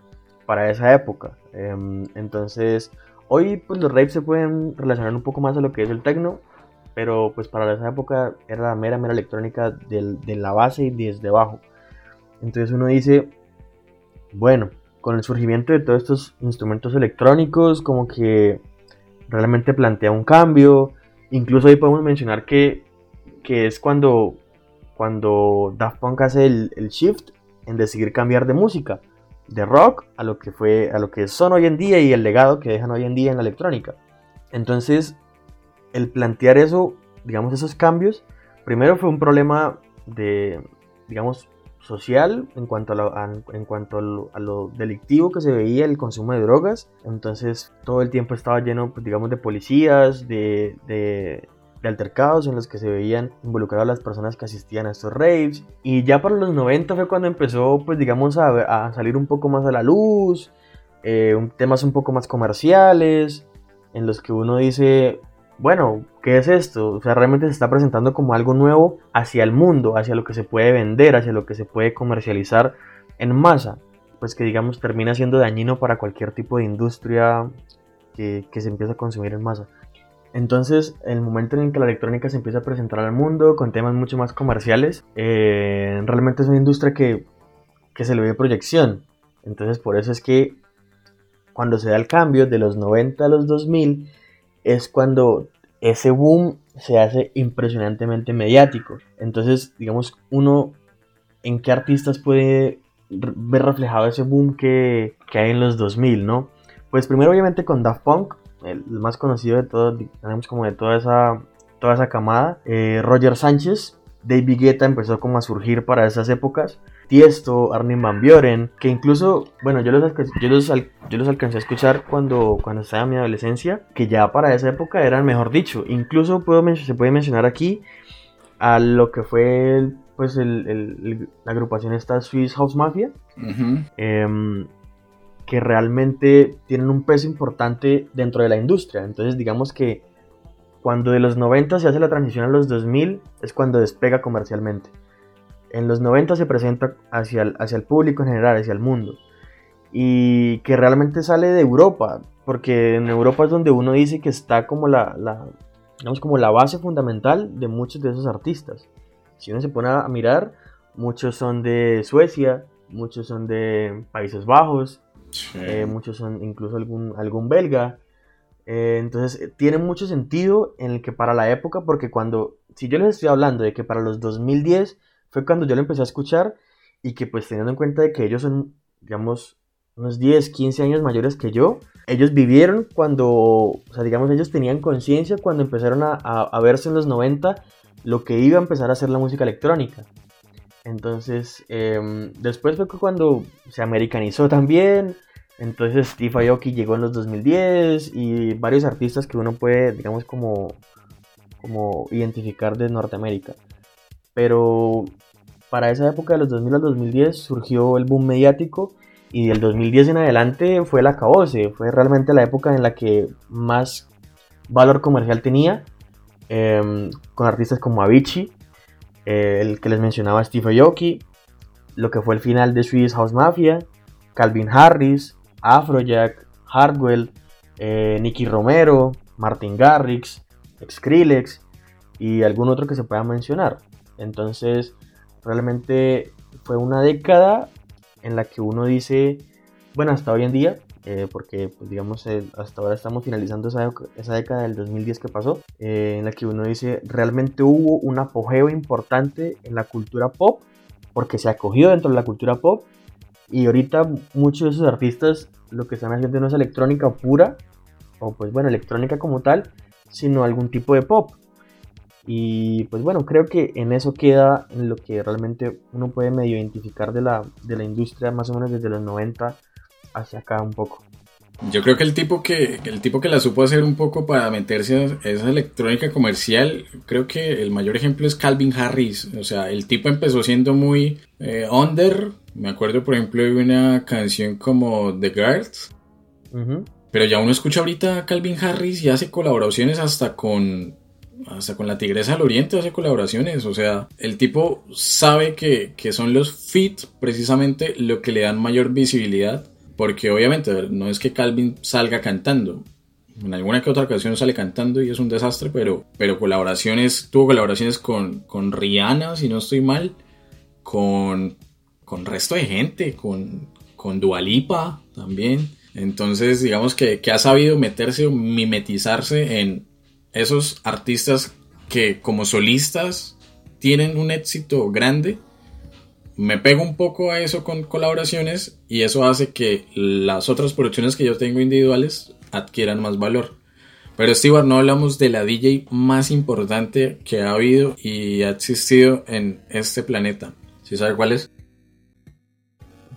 para esa época. Em, entonces, hoy pues los raves se pueden relacionar un poco más a lo que es el techno, pero pues para esa época era la mera, mera electrónica de la base y desde abajo. Entonces uno dice, bueno, con el surgimiento de todos estos instrumentos electrónicos, como que realmente plantea un cambio. Incluso ahí podemos mencionar que, que es cuando, cuando Daft Punk hace el, el shift en decidir cambiar de música de rock a lo que fue a lo que son hoy en día y el legado que dejan hoy en día en la electrónica. Entonces, el plantear eso, digamos esos cambios, primero fue un problema de digamos social en cuanto a lo, en cuanto a lo, delictivo que se veía el consumo de drogas. Entonces, todo el tiempo estaba lleno, pues, digamos, de policías, de, de, altercados en los que se veían involucradas las personas que asistían a estos raves. Y ya para los 90 fue cuando empezó, pues digamos, a, salir un poco más a la luz, eh, temas un poco más comerciales, en los que uno dice, bueno, ¿qué es esto? O sea, realmente se está presentando como algo nuevo hacia el mundo, hacia lo que se puede vender, hacia lo que se puede comercializar en masa. Pues que digamos termina siendo dañino para cualquier tipo de industria que, se empieza a consumir en masa. Entonces, el momento en el que la electrónica se empieza a presentar al mundo con temas mucho más comerciales, eh, realmente es una industria que, que se le ve proyección. Entonces, por eso es que cuando se da el cambio de los 90 a los 2000, es cuando ese boom se hace impresionantemente mediático. Entonces, digamos, uno en qué artistas puede ver reflejado ese boom que, hay en los 2000, ¿no? Pues primero obviamente con Daft Punk, el, más conocido de todos, tenemos como de toda esa, toda esa camada. Eh, Roger Sánchez, David Guetta empezó como a surgir para esas épocas. Tiesto, Armin Van Buren, que incluso, bueno, yo los, yo los, yo los alcancé a escuchar cuando, cuando estaba en mi adolescencia, que ya para esa época eran, mejor dicho, incluso puedo, se puede mencionar aquí a lo que fue pues el, la agrupación esta Swiss House Mafia, que realmente tienen un peso importante dentro de la industria. Entonces digamos que cuando de los 90 se hace la transición a los 2000 es cuando despega comercialmente en los 90 se presenta hacia el, hacia el público en general, hacia el mundo. Y que realmente sale de Europa, porque en Europa es donde uno dice que está como la, como la base fundamental de muchos de esos artistas. Si uno se pone a mirar, muchos son de Suecia, muchos son de Países Bajos, eh, muchos son incluso algún, algún belga. Eh, entonces eh, tiene mucho sentido en el que para la época, porque cuando, si yo les estoy hablando de que para los 2010 fue cuando yo lo empecé a escuchar y que pues teniendo en cuenta de que ellos son, digamos, unos 10, 15 años mayores que yo, ellos vivieron cuando, o sea, digamos, ellos tenían conciencia cuando empezaron a, a, verse en los 90 lo que iba a empezar a hacer la música electrónica. Entonces, em, después fue cuando se americanizó también. Entonces, Steve Aoki llegó en los 2010 y varios artistas que uno puede, digamos, como, como identificar de Norteamérica. Pero para esa época de los 2000 al 2010 surgió el boom mediático y del 2010 en adelante fue el acabose, fue realmente la época en la que más valor comercial tenía, em, con artistas como Avicii, eh, el que les mencionaba Steve Aoki, lo que fue el final de Swiss House Mafia, Calvin Harris, Afrojack, Hardwell, eh, Nicky Romero, Martin Garrix, Skrillex y algún otro que se pueda mencionar. Entonces, realmente fue una década en la que uno dice, bueno, hasta hoy en día, eh, porque pues, digamos hasta ahora estamos finalizando esa, esa, década del 2010 que pasó, eh, en la que uno dice, realmente hubo un apogeo importante en la cultura pop, porque se acogió dentro de la cultura pop, y ahorita muchos de esos artistas lo que están haciendo no es electrónica pura, o pues bueno, electrónica como tal, sino algún tipo de pop. Y pues bueno, creo que en eso queda en lo que realmente uno puede medio identificar de la, de la industria más o menos desde los 90 hacia acá un poco. Yo creo que el tipo que el tipo que la supo hacer un poco para meterse a esa electrónica comercial, creo que el mayor ejemplo es Calvin Harris. O sea, el tipo empezó siendo muy eh, under. Me acuerdo, por ejemplo, de una canción como The Girls. Pero ya uno escucha ahorita a Calvin Harris y hace colaboraciones hasta con hasta con la Tigresa del Oriente hace colaboraciones. O sea, el tipo sabe que, son los fit precisamente lo que le dan mayor visibilidad. Porque obviamente no es que Calvin salga cantando. En alguna que otra ocasión sale cantando y es un desastre, pero, pero colaboraciones, tuvo colaboraciones con, con Rihanna, si no estoy mal, con, con resto de gente, con, con Dualipa también. Entonces, digamos que, que ha sabido meterse o mimetizarse en, esos artistas que como solistas tienen un éxito grande, me pego un poco a eso con colaboraciones y eso hace que las otras producciones que yo tengo individuales adquieran más valor. Pero Stewart, no hablamos de la DJ más importante que ha habido y ha existido en este planeta. ¿Sí sabe cuál es?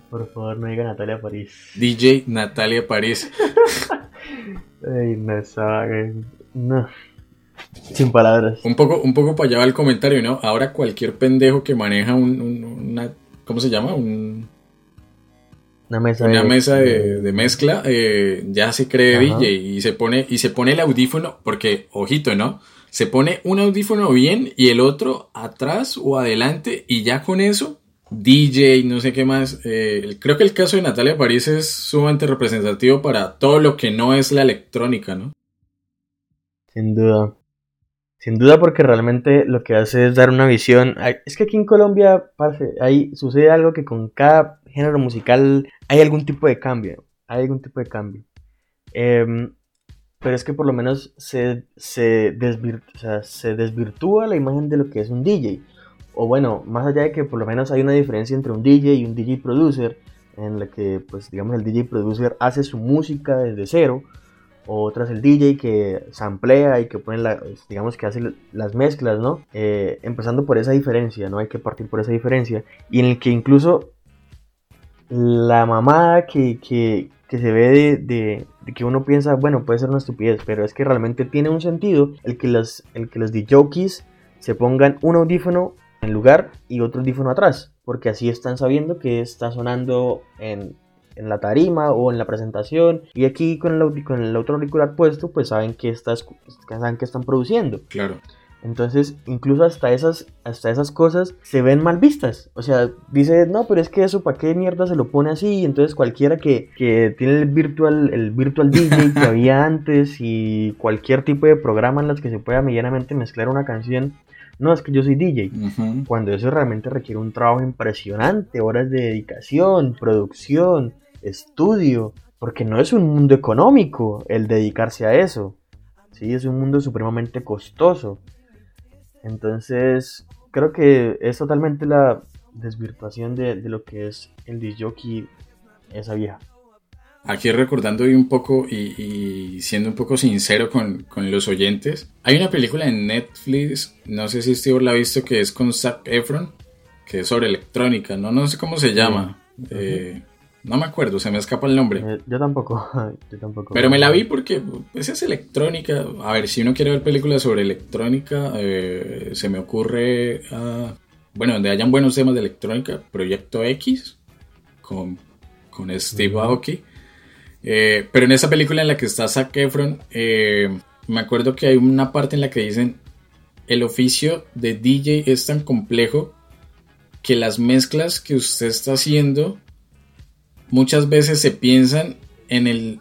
Por favor, no diga Natalia París. DJ Natalia París. *laughs* Ay, no sabe. No. *laughs* Sin palabras. Un poco, un poco para allá va el comentario, ¿no? Ahora cualquier pendejo que maneja un, una, ¿cómo se llama? Un, una mesa, una de, mesa de, mezcla, eh, ya se cree DJ y se pone, y se pone el audífono, porque, ojito, ¿no? Se pone un audífono bien y el otro atrás o adelante y ya con eso, DJ, no sé qué más. Eh, creo que el caso de Natalia París es sumamente representativo para todo lo que no es la electrónica, ¿no? Sin duda. Sin duda porque realmente lo que hace es dar una visión. Es que aquí en Colombia, parce, ahí sucede algo que con cada género musical hay algún tipo de cambio. Hay algún tipo de cambio. Em, pero es que por lo menos se, se, se desvirtúa la imagen de lo que es un DJ. O bueno, más allá de que por lo menos hay una diferencia entre un DJ y un DJ producer, en la que pues digamos el DJ producer hace su música desde cero otras el DJ que samplea y que pone, la, digamos que hace las mezclas, ¿no? Eh, empezando por esa diferencia, ¿no? Hay que partir por esa diferencia. Y en el que incluso la mamada que, que, que se ve de, de, que uno piensa, bueno, puede ser una estupidez, pero es que realmente tiene un sentido el que los, el que los DJs se pongan un audífono en lugar y otro audífono atrás, porque así están sabiendo que está sonando en en la tarima o en la presentación y aquí con el, con el otro auricular puesto pues saben que, estás, saben que están produciendo. Claro. Entonces, incluso hasta esas, hasta esas cosas se ven mal vistas. O sea, dice, no, pero es que eso, ¿para qué mierda se lo pone así? Entonces, cualquiera que, que tiene el virtual, el virtual DJ que *laughs* había antes y cualquier tipo de programa en los que se pueda medianamente mezclar una canción, no, es que yo soy DJ. Cuando eso realmente requiere un trabajo impresionante, horas de dedicación, producción, estudio, porque no es un mundo económico el dedicarse a eso. Sí, es un mundo supremamente costoso. Entonces, creo que es totalmente la desvirtuación de, lo que es el DJ esa vieja. Aquí recordando un poco y, siendo un poco sincero con, los oyentes, hay una película en Netflix, no sé si Steve la ha visto, que es con Zac Efron, que es sobre electrónica, no, no sé cómo se llama. Eh, no me acuerdo, se me escapa el nombre. Eh, yo tampoco, *laughs* yo tampoco. Pero me la vi porque pues, es electrónica. A ver, si uno quiere ver películas sobre electrónica, eh, se me ocurre, ah, bueno, donde hayan buenos temas de electrónica, Proyecto X, con, con Steve Aoki. Eh, pero en esa película en la que está Zac Efron, me acuerdo que hay una parte en la que dicen, el oficio de DJ es tan complejo que las mezclas que usted está haciendo muchas veces se piensan en el,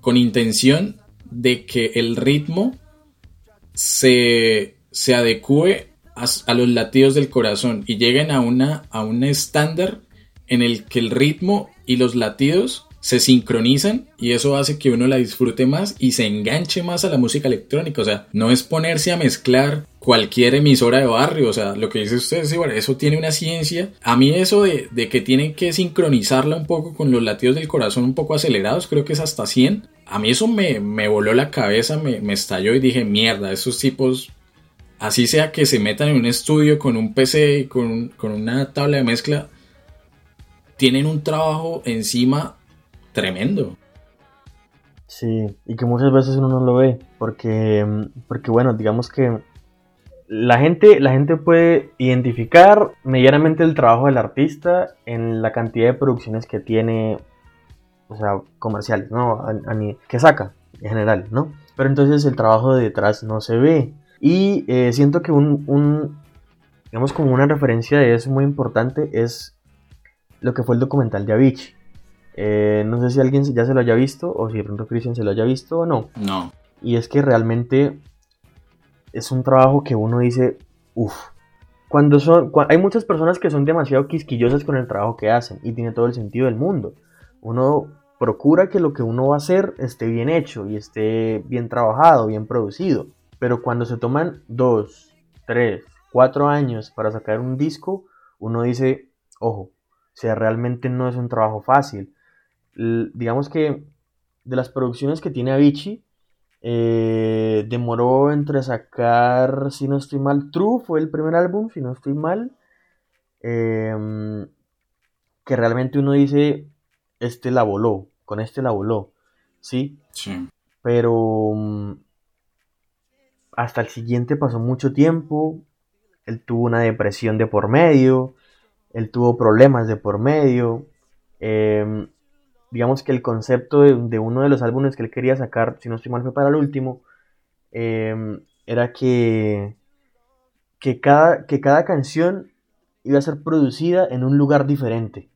con intención de que el ritmo se, se adecue a, los latidos del corazón y lleguen a, una, a un estándar en el que el ritmo y los latidos se sincronizan y eso hace que uno la disfrute más y se enganche más a la música electrónica. O sea, no es ponerse a mezclar cualquier emisora de barrio. O sea, lo que dice usted, sí, bueno, eso tiene una ciencia. A mí eso de, que tienen que sincronizarla un poco con los latidos del corazón un poco acelerados, creo que es hasta 100. A mí eso me, voló la cabeza, me, me estalló y dije, mierda, esos tipos así sea que se metan en un estudio con un PC y con, con, una tabla de mezcla, tienen un trabajo encima tremendo. Sí, y que muchas veces uno no lo ve, porque, porque bueno, digamos que la gente, la gente puede identificar medianamente el trabajo del artista en la cantidad de producciones que tiene, o sea, comerciales, ¿no? que saca, en general, ¿no? Pero entonces el trabajo de detrás no se ve. Y eh, siento que un, un, digamos, como una referencia de eso muy importante es lo que fue el documental de Avicii. Eh, no sé si alguien ya se lo haya visto o si de pronto Christian se lo haya visto o no. No. Y es que realmente es un trabajo que uno dice, uff. Cuando son, hay muchas personas que son demasiado quisquillosas con el trabajo que hacen y tiene todo el sentido del mundo. Uno procura que lo que uno va a hacer esté bien hecho y esté bien trabajado, bien producido. Pero cuando se toman dos, tres, cuatro años para sacar un disco, uno dice, ojo, o sea, realmente no es un trabajo fácil digamos que de las producciones que tiene Avicii, eh, demoró entre sacar, si no estoy mal, True fue el primer álbum, si no estoy mal, em, que realmente uno dice, este la voló, con este la voló, ¿sí? Sí. Pero, hasta el siguiente pasó mucho tiempo, él tuvo una depresión de por medio, él tuvo problemas de por medio. Em, digamos que el concepto de, uno de los álbumes que él quería sacar, si no estoy mal fue para el último, em, era que, que, cada, que cada canción iba a ser producida en un lugar diferente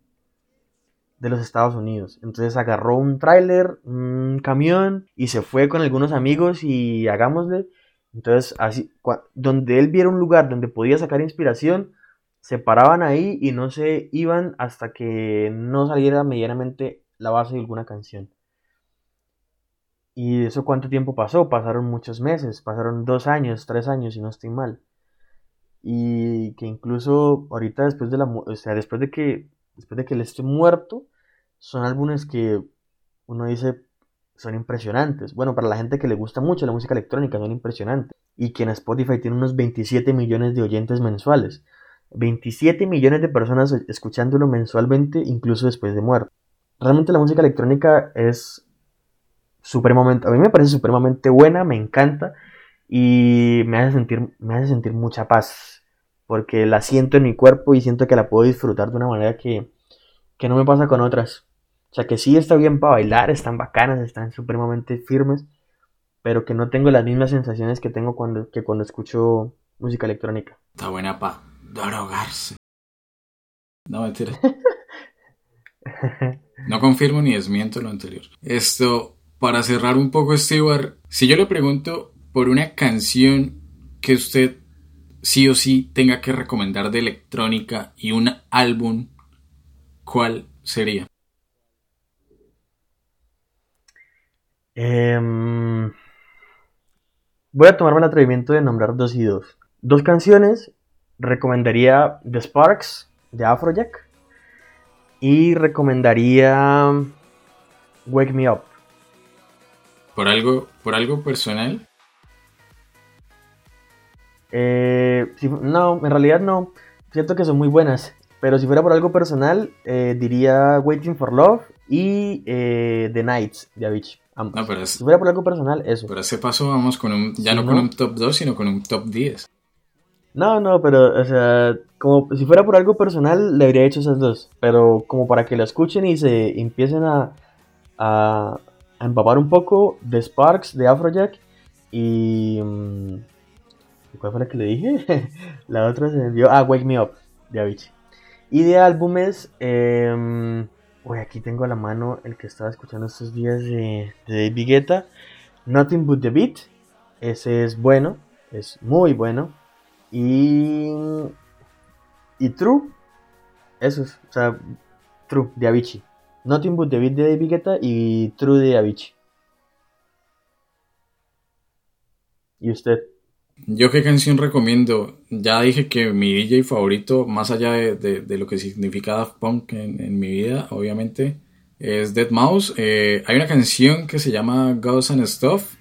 de los Estados Unidos. Entonces agarró un tráiler, un camión y se fue con algunos amigos y hagámosle. Entonces, así, donde él viera un lugar donde podía sacar inspiración, se paraban ahí y no se iban hasta que no saliera medianamente la base de alguna canción. ¿Y eso cuánto tiempo pasó? Pasaron muchos meses, pasaron dos años, tres años, si no estoy mal. Y que incluso ahorita después de la, o sea, después de que, después de que él esté muerto, son álbumes que uno dice son impresionantes. Bueno, para la gente que le gusta mucho la música electrónica son impresionantes. Y que en Spotify tiene unos 27 millones de oyentes mensuales. 27 millones de personas escuchándolo mensualmente, incluso después de muerto. Realmente la música electrónica es supremamente, a mí me parece supremamente buena, me encanta y me hace sentir, me hace sentir mucha paz, porque la siento en mi cuerpo y siento que la puedo disfrutar de una manera que, que no me pasa con otras. O sea, que sí está bien para bailar, están bacanas, están supremamente firmes, pero que no tengo las mismas sensaciones que tengo cuando, que cuando escucho música electrónica. Está buena pa drogarse. No, mentira. *laughs* No confirmo ni desmiento lo anterior. Esto, para cerrar un poco, Stewart, si yo le pregunto por una canción que usted sí o sí tenga que recomendar de electrónica y un álbum, ¿cuál sería? Em, voy a tomarme el atrevimiento de nombrar dos y dos. Dos canciones recomendaría The Sparks de Afrojack y recomendaría Wake Me Up. ¿Por algo, por algo personal? Eh, no, en realidad no. Siento que son muy buenas. Pero si fuera por algo personal, eh, diría Waiting for Love y eh, The Nights de Avicii. si fuera por algo personal, eso. Pero ese paso vamos con un, ya no, con un top 2, sino con un top 10. No, no, pero, o sea, como si fuera por algo personal, le habría hecho esas dos. Pero como para que la escuchen y se empiecen a, a, empapar un poco de Sparks, de Afrojack y... Mm, ¿Cuál fue la que le dije? *laughs* la otra se me envió... Ah, Wake Me Up, de Avicii. Y de álbumes... Eh, Uy, aquí tengo a la mano el que estaba escuchando estos días de, de David Guetta. Nothing But The Beat. Ese es bueno, es muy bueno. Y, y True, eso es, o sea, True de Avicii. Nothing But The Beat de David Guetta y True de Avicii. ¿Y usted? Yo qué canción recomiendo. Ya dije que mi DJ favorito, más allá de, lo que significa Daft Punk en, mi vida, obviamente, es Dead Mouse. Eh, hay una canción que se llama Ghosts and Stuff.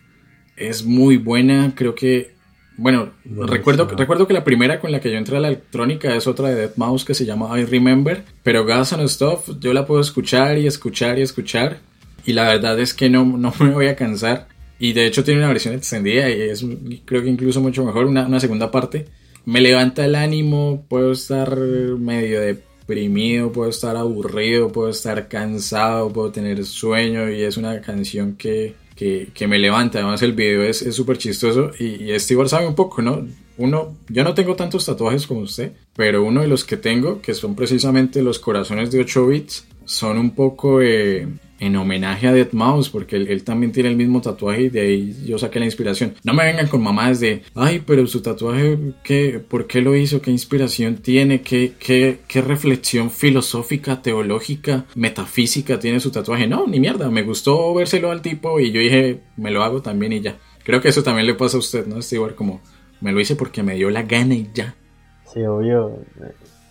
Es muy buena, creo que bueno, recuerdo, recuerdo que la primera con la que yo entré a la electrónica es otra de Dead Mouse que se llama I Remember, pero Gas and Stuff yo la puedo escuchar y escuchar y escuchar y la verdad es que no, no me voy a cansar y de hecho tiene una versión extendida y es creo que incluso mucho mejor, una, una segunda parte. Me levanta el ánimo, puedo estar medio deprimido, puedo estar aburrido, puedo estar cansado, puedo tener sueño y es una canción que que, me levanta. Además, el video es súper chistoso y, y Steve sabe un poco, ¿no? Uno, yo no tengo tantos tatuajes como usted, pero uno de los que tengo, que son precisamente los corazones de 8 bits, son un poco eh, en homenaje a Dead Mouse, porque él, también tiene el mismo tatuaje y de ahí yo saqué la inspiración. No me vengan con mamás de, ay, pero su tatuaje, ¿qué, ¿por qué lo hizo? ¿Qué inspiración tiene? ¿Qué, qué, qué reflexión filosófica, teológica, metafísica tiene su tatuaje? No, ni mierda, me gustó vérselo al tipo y yo dije, me lo hago también y ya. Creo que eso también le pasa a usted, ¿no, Steve? Como, me lo hice porque me dio la gana y ya. Sí, obvio.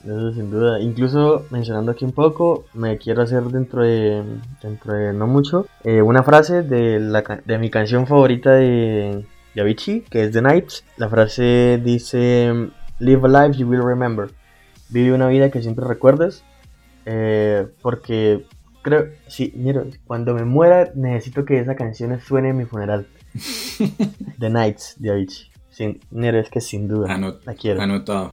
Eso sin duda. Incluso mencionando aquí un poco, me quiero hacer dentro de, dentro de no mucho, eh, una frase de, la, de mi canción favorita de, de Avicii, que es The Nights. La frase dice, Live a life you will remember. Vive una vida que siempre recuerdes. Eh, porque creo, sí, mira, cuando me muera necesito que esa canción suene en mi funeral. *laughs* The Nights de Avicii. Sin, es que sin duda. la quiero. Anotado.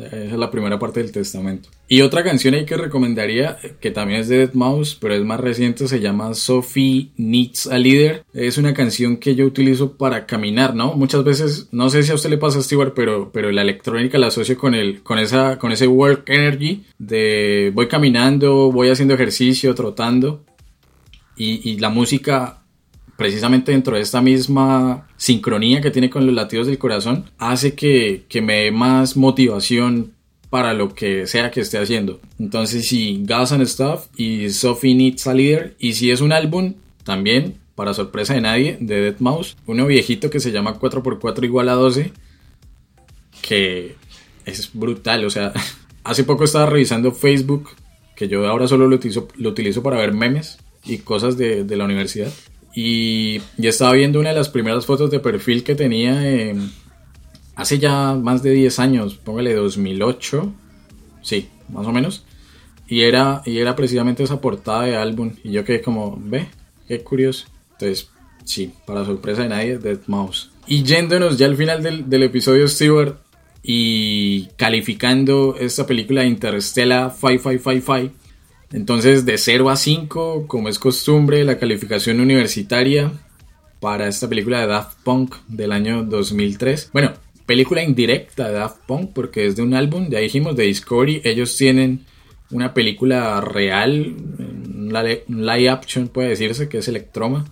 Esa es la primera parte del testamento. Y otra canción ahí que recomendaría, que también es de Dead Mouse, pero es más reciente, se llama Sophie Needs a Leader. Es una canción que yo utilizo para caminar, ¿no? Muchas veces, no sé si a usted le pasa, Stewart, pero, pero la electrónica la asocio con, el, con, esa, con ese work energy de voy caminando, voy haciendo ejercicio, trotando. Y, y la música precisamente dentro de esta misma sincronía que tiene con los latidos del corazón, hace que, me dé más motivación para lo que sea que esté haciendo. Entonces, si Gas and Stuff y Sophie Needs a Leader, y si es un álbum, también, para sorpresa de nadie, de Dead Mouse, uno viejito que se llama 4x4 igual a 12, que es brutal, o sea, *laughs* hace poco estaba revisando Facebook, que yo ahora solo lo utilizo, lo utilizo para ver memes y cosas de, de la universidad. Y, ya estaba viendo una de las primeras fotos de perfil que tenía hace ya más de 10 años, póngale 2008, sí, más o menos. Y era, y era precisamente esa portada de álbum. Y yo quedé como, ve, qué curioso. Entonces, sí, para sorpresa de nadie, Dead Mouse. Y yéndonos ya al final del, del episodio Stewart y calificando esta película Interstellar 5555 entonces, de 0 a 5, como es costumbre, la calificación universitaria para esta película de Daft Punk del año 2003. Bueno, película indirecta de Daft Punk porque es de un álbum, ya dijimos, de Discovery. Ellos tienen una película real, un live action puede decirse, que es Electroma.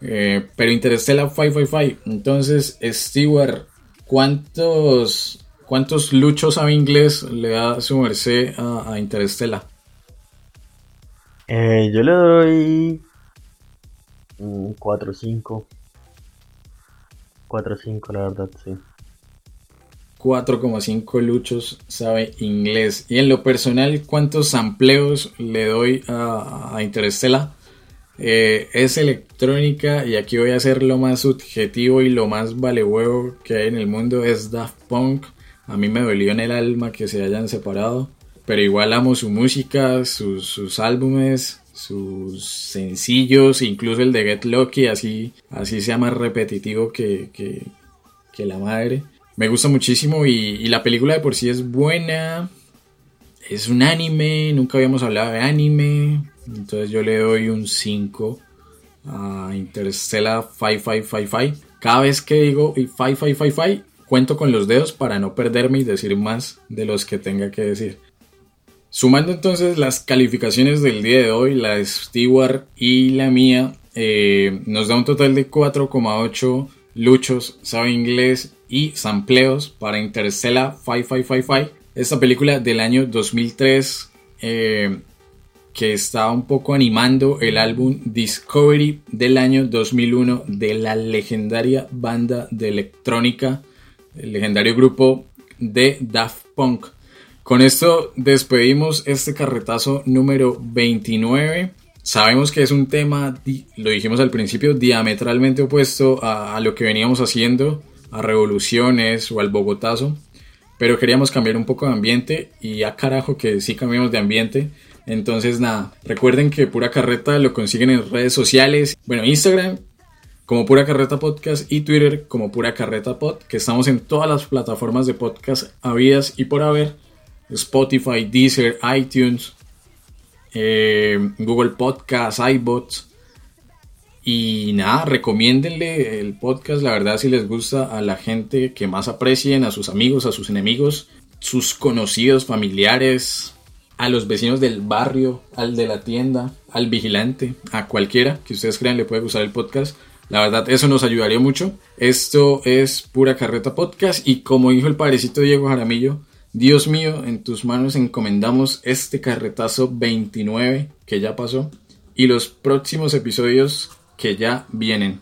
Eh, pero Interstellar 555. Entonces, Stewart, ¿cuántos, ¿cuántos luchos sabe inglés le da su merced a, a Interstellar? Eh, yo le doy un 4 5. 4 5, la verdad, sí. 4,5 luchos sabe inglés. Y en lo personal, ¿cuántos sampleos le doy a, a? Eh, es electrónica y aquí voy a hacer lo más subjetivo y lo más vale huevo que hay en el mundo. Es Daft Punk. A mí me dolió en el alma que se hayan separado pero igual amo su música, sus, álbumes, sus sencillos, incluso el de Get Lucky, así, así sea más repetitivo que, la madre. Me gusta muchísimo y, la película de por sí es buena. Es un anime, nunca habíamos hablado de anime. Entonces yo le doy un 5 a Interstellar 5555. Cada vez que digo 5555, cuento con los dedos para no perderme y decir más de los que tenga que decir. Sumando entonces las calificaciones del día de hoy, la de Stewart y la mía, eh, nos da un total de 4,8 luchos, sabe inglés y sampleos para Interstellar 5555. Esta película del año 2003 eh, que está un poco animando el álbum Discovery del año 2001 de la legendaria banda de electrónica, el legendario grupo de Daft Punk. Con esto despedimos este carretazo número 29. Sabemos que es un tema, lo dijimos al principio, diametralmente opuesto a, lo que veníamos haciendo, a revoluciones o al Bogotazo. Pero queríamos cambiar un poco de ambiente y a carajo que sí cambiamos de ambiente. Entonces nada, recuerden que Pura Carreta lo consiguen en redes sociales. Bueno, Instagram como Pura Carreta Podcast y Twitter como Pura Carreta Pod, que estamos en todas las plataformas de podcast habidas y por haber. Spotify, Deezer, iTunes, eh, Google Podcasts, iBots. Y nada, recomiéndenle el podcast, la verdad, si les gusta a la gente que más aprecien, a sus amigos, a sus enemigos, sus conocidos, familiares, a los vecinos del barrio, al de la tienda, al vigilante, a cualquiera que ustedes crean le puede gustar el podcast. La verdad, eso nos ayudaría mucho. Esto es Pura Carreta Podcast y como dijo el padrecito Diego Jaramillo, Dios mío, en tus manos encomendamos este carretazo 29 que ya pasó y los próximos episodios que ya vienen.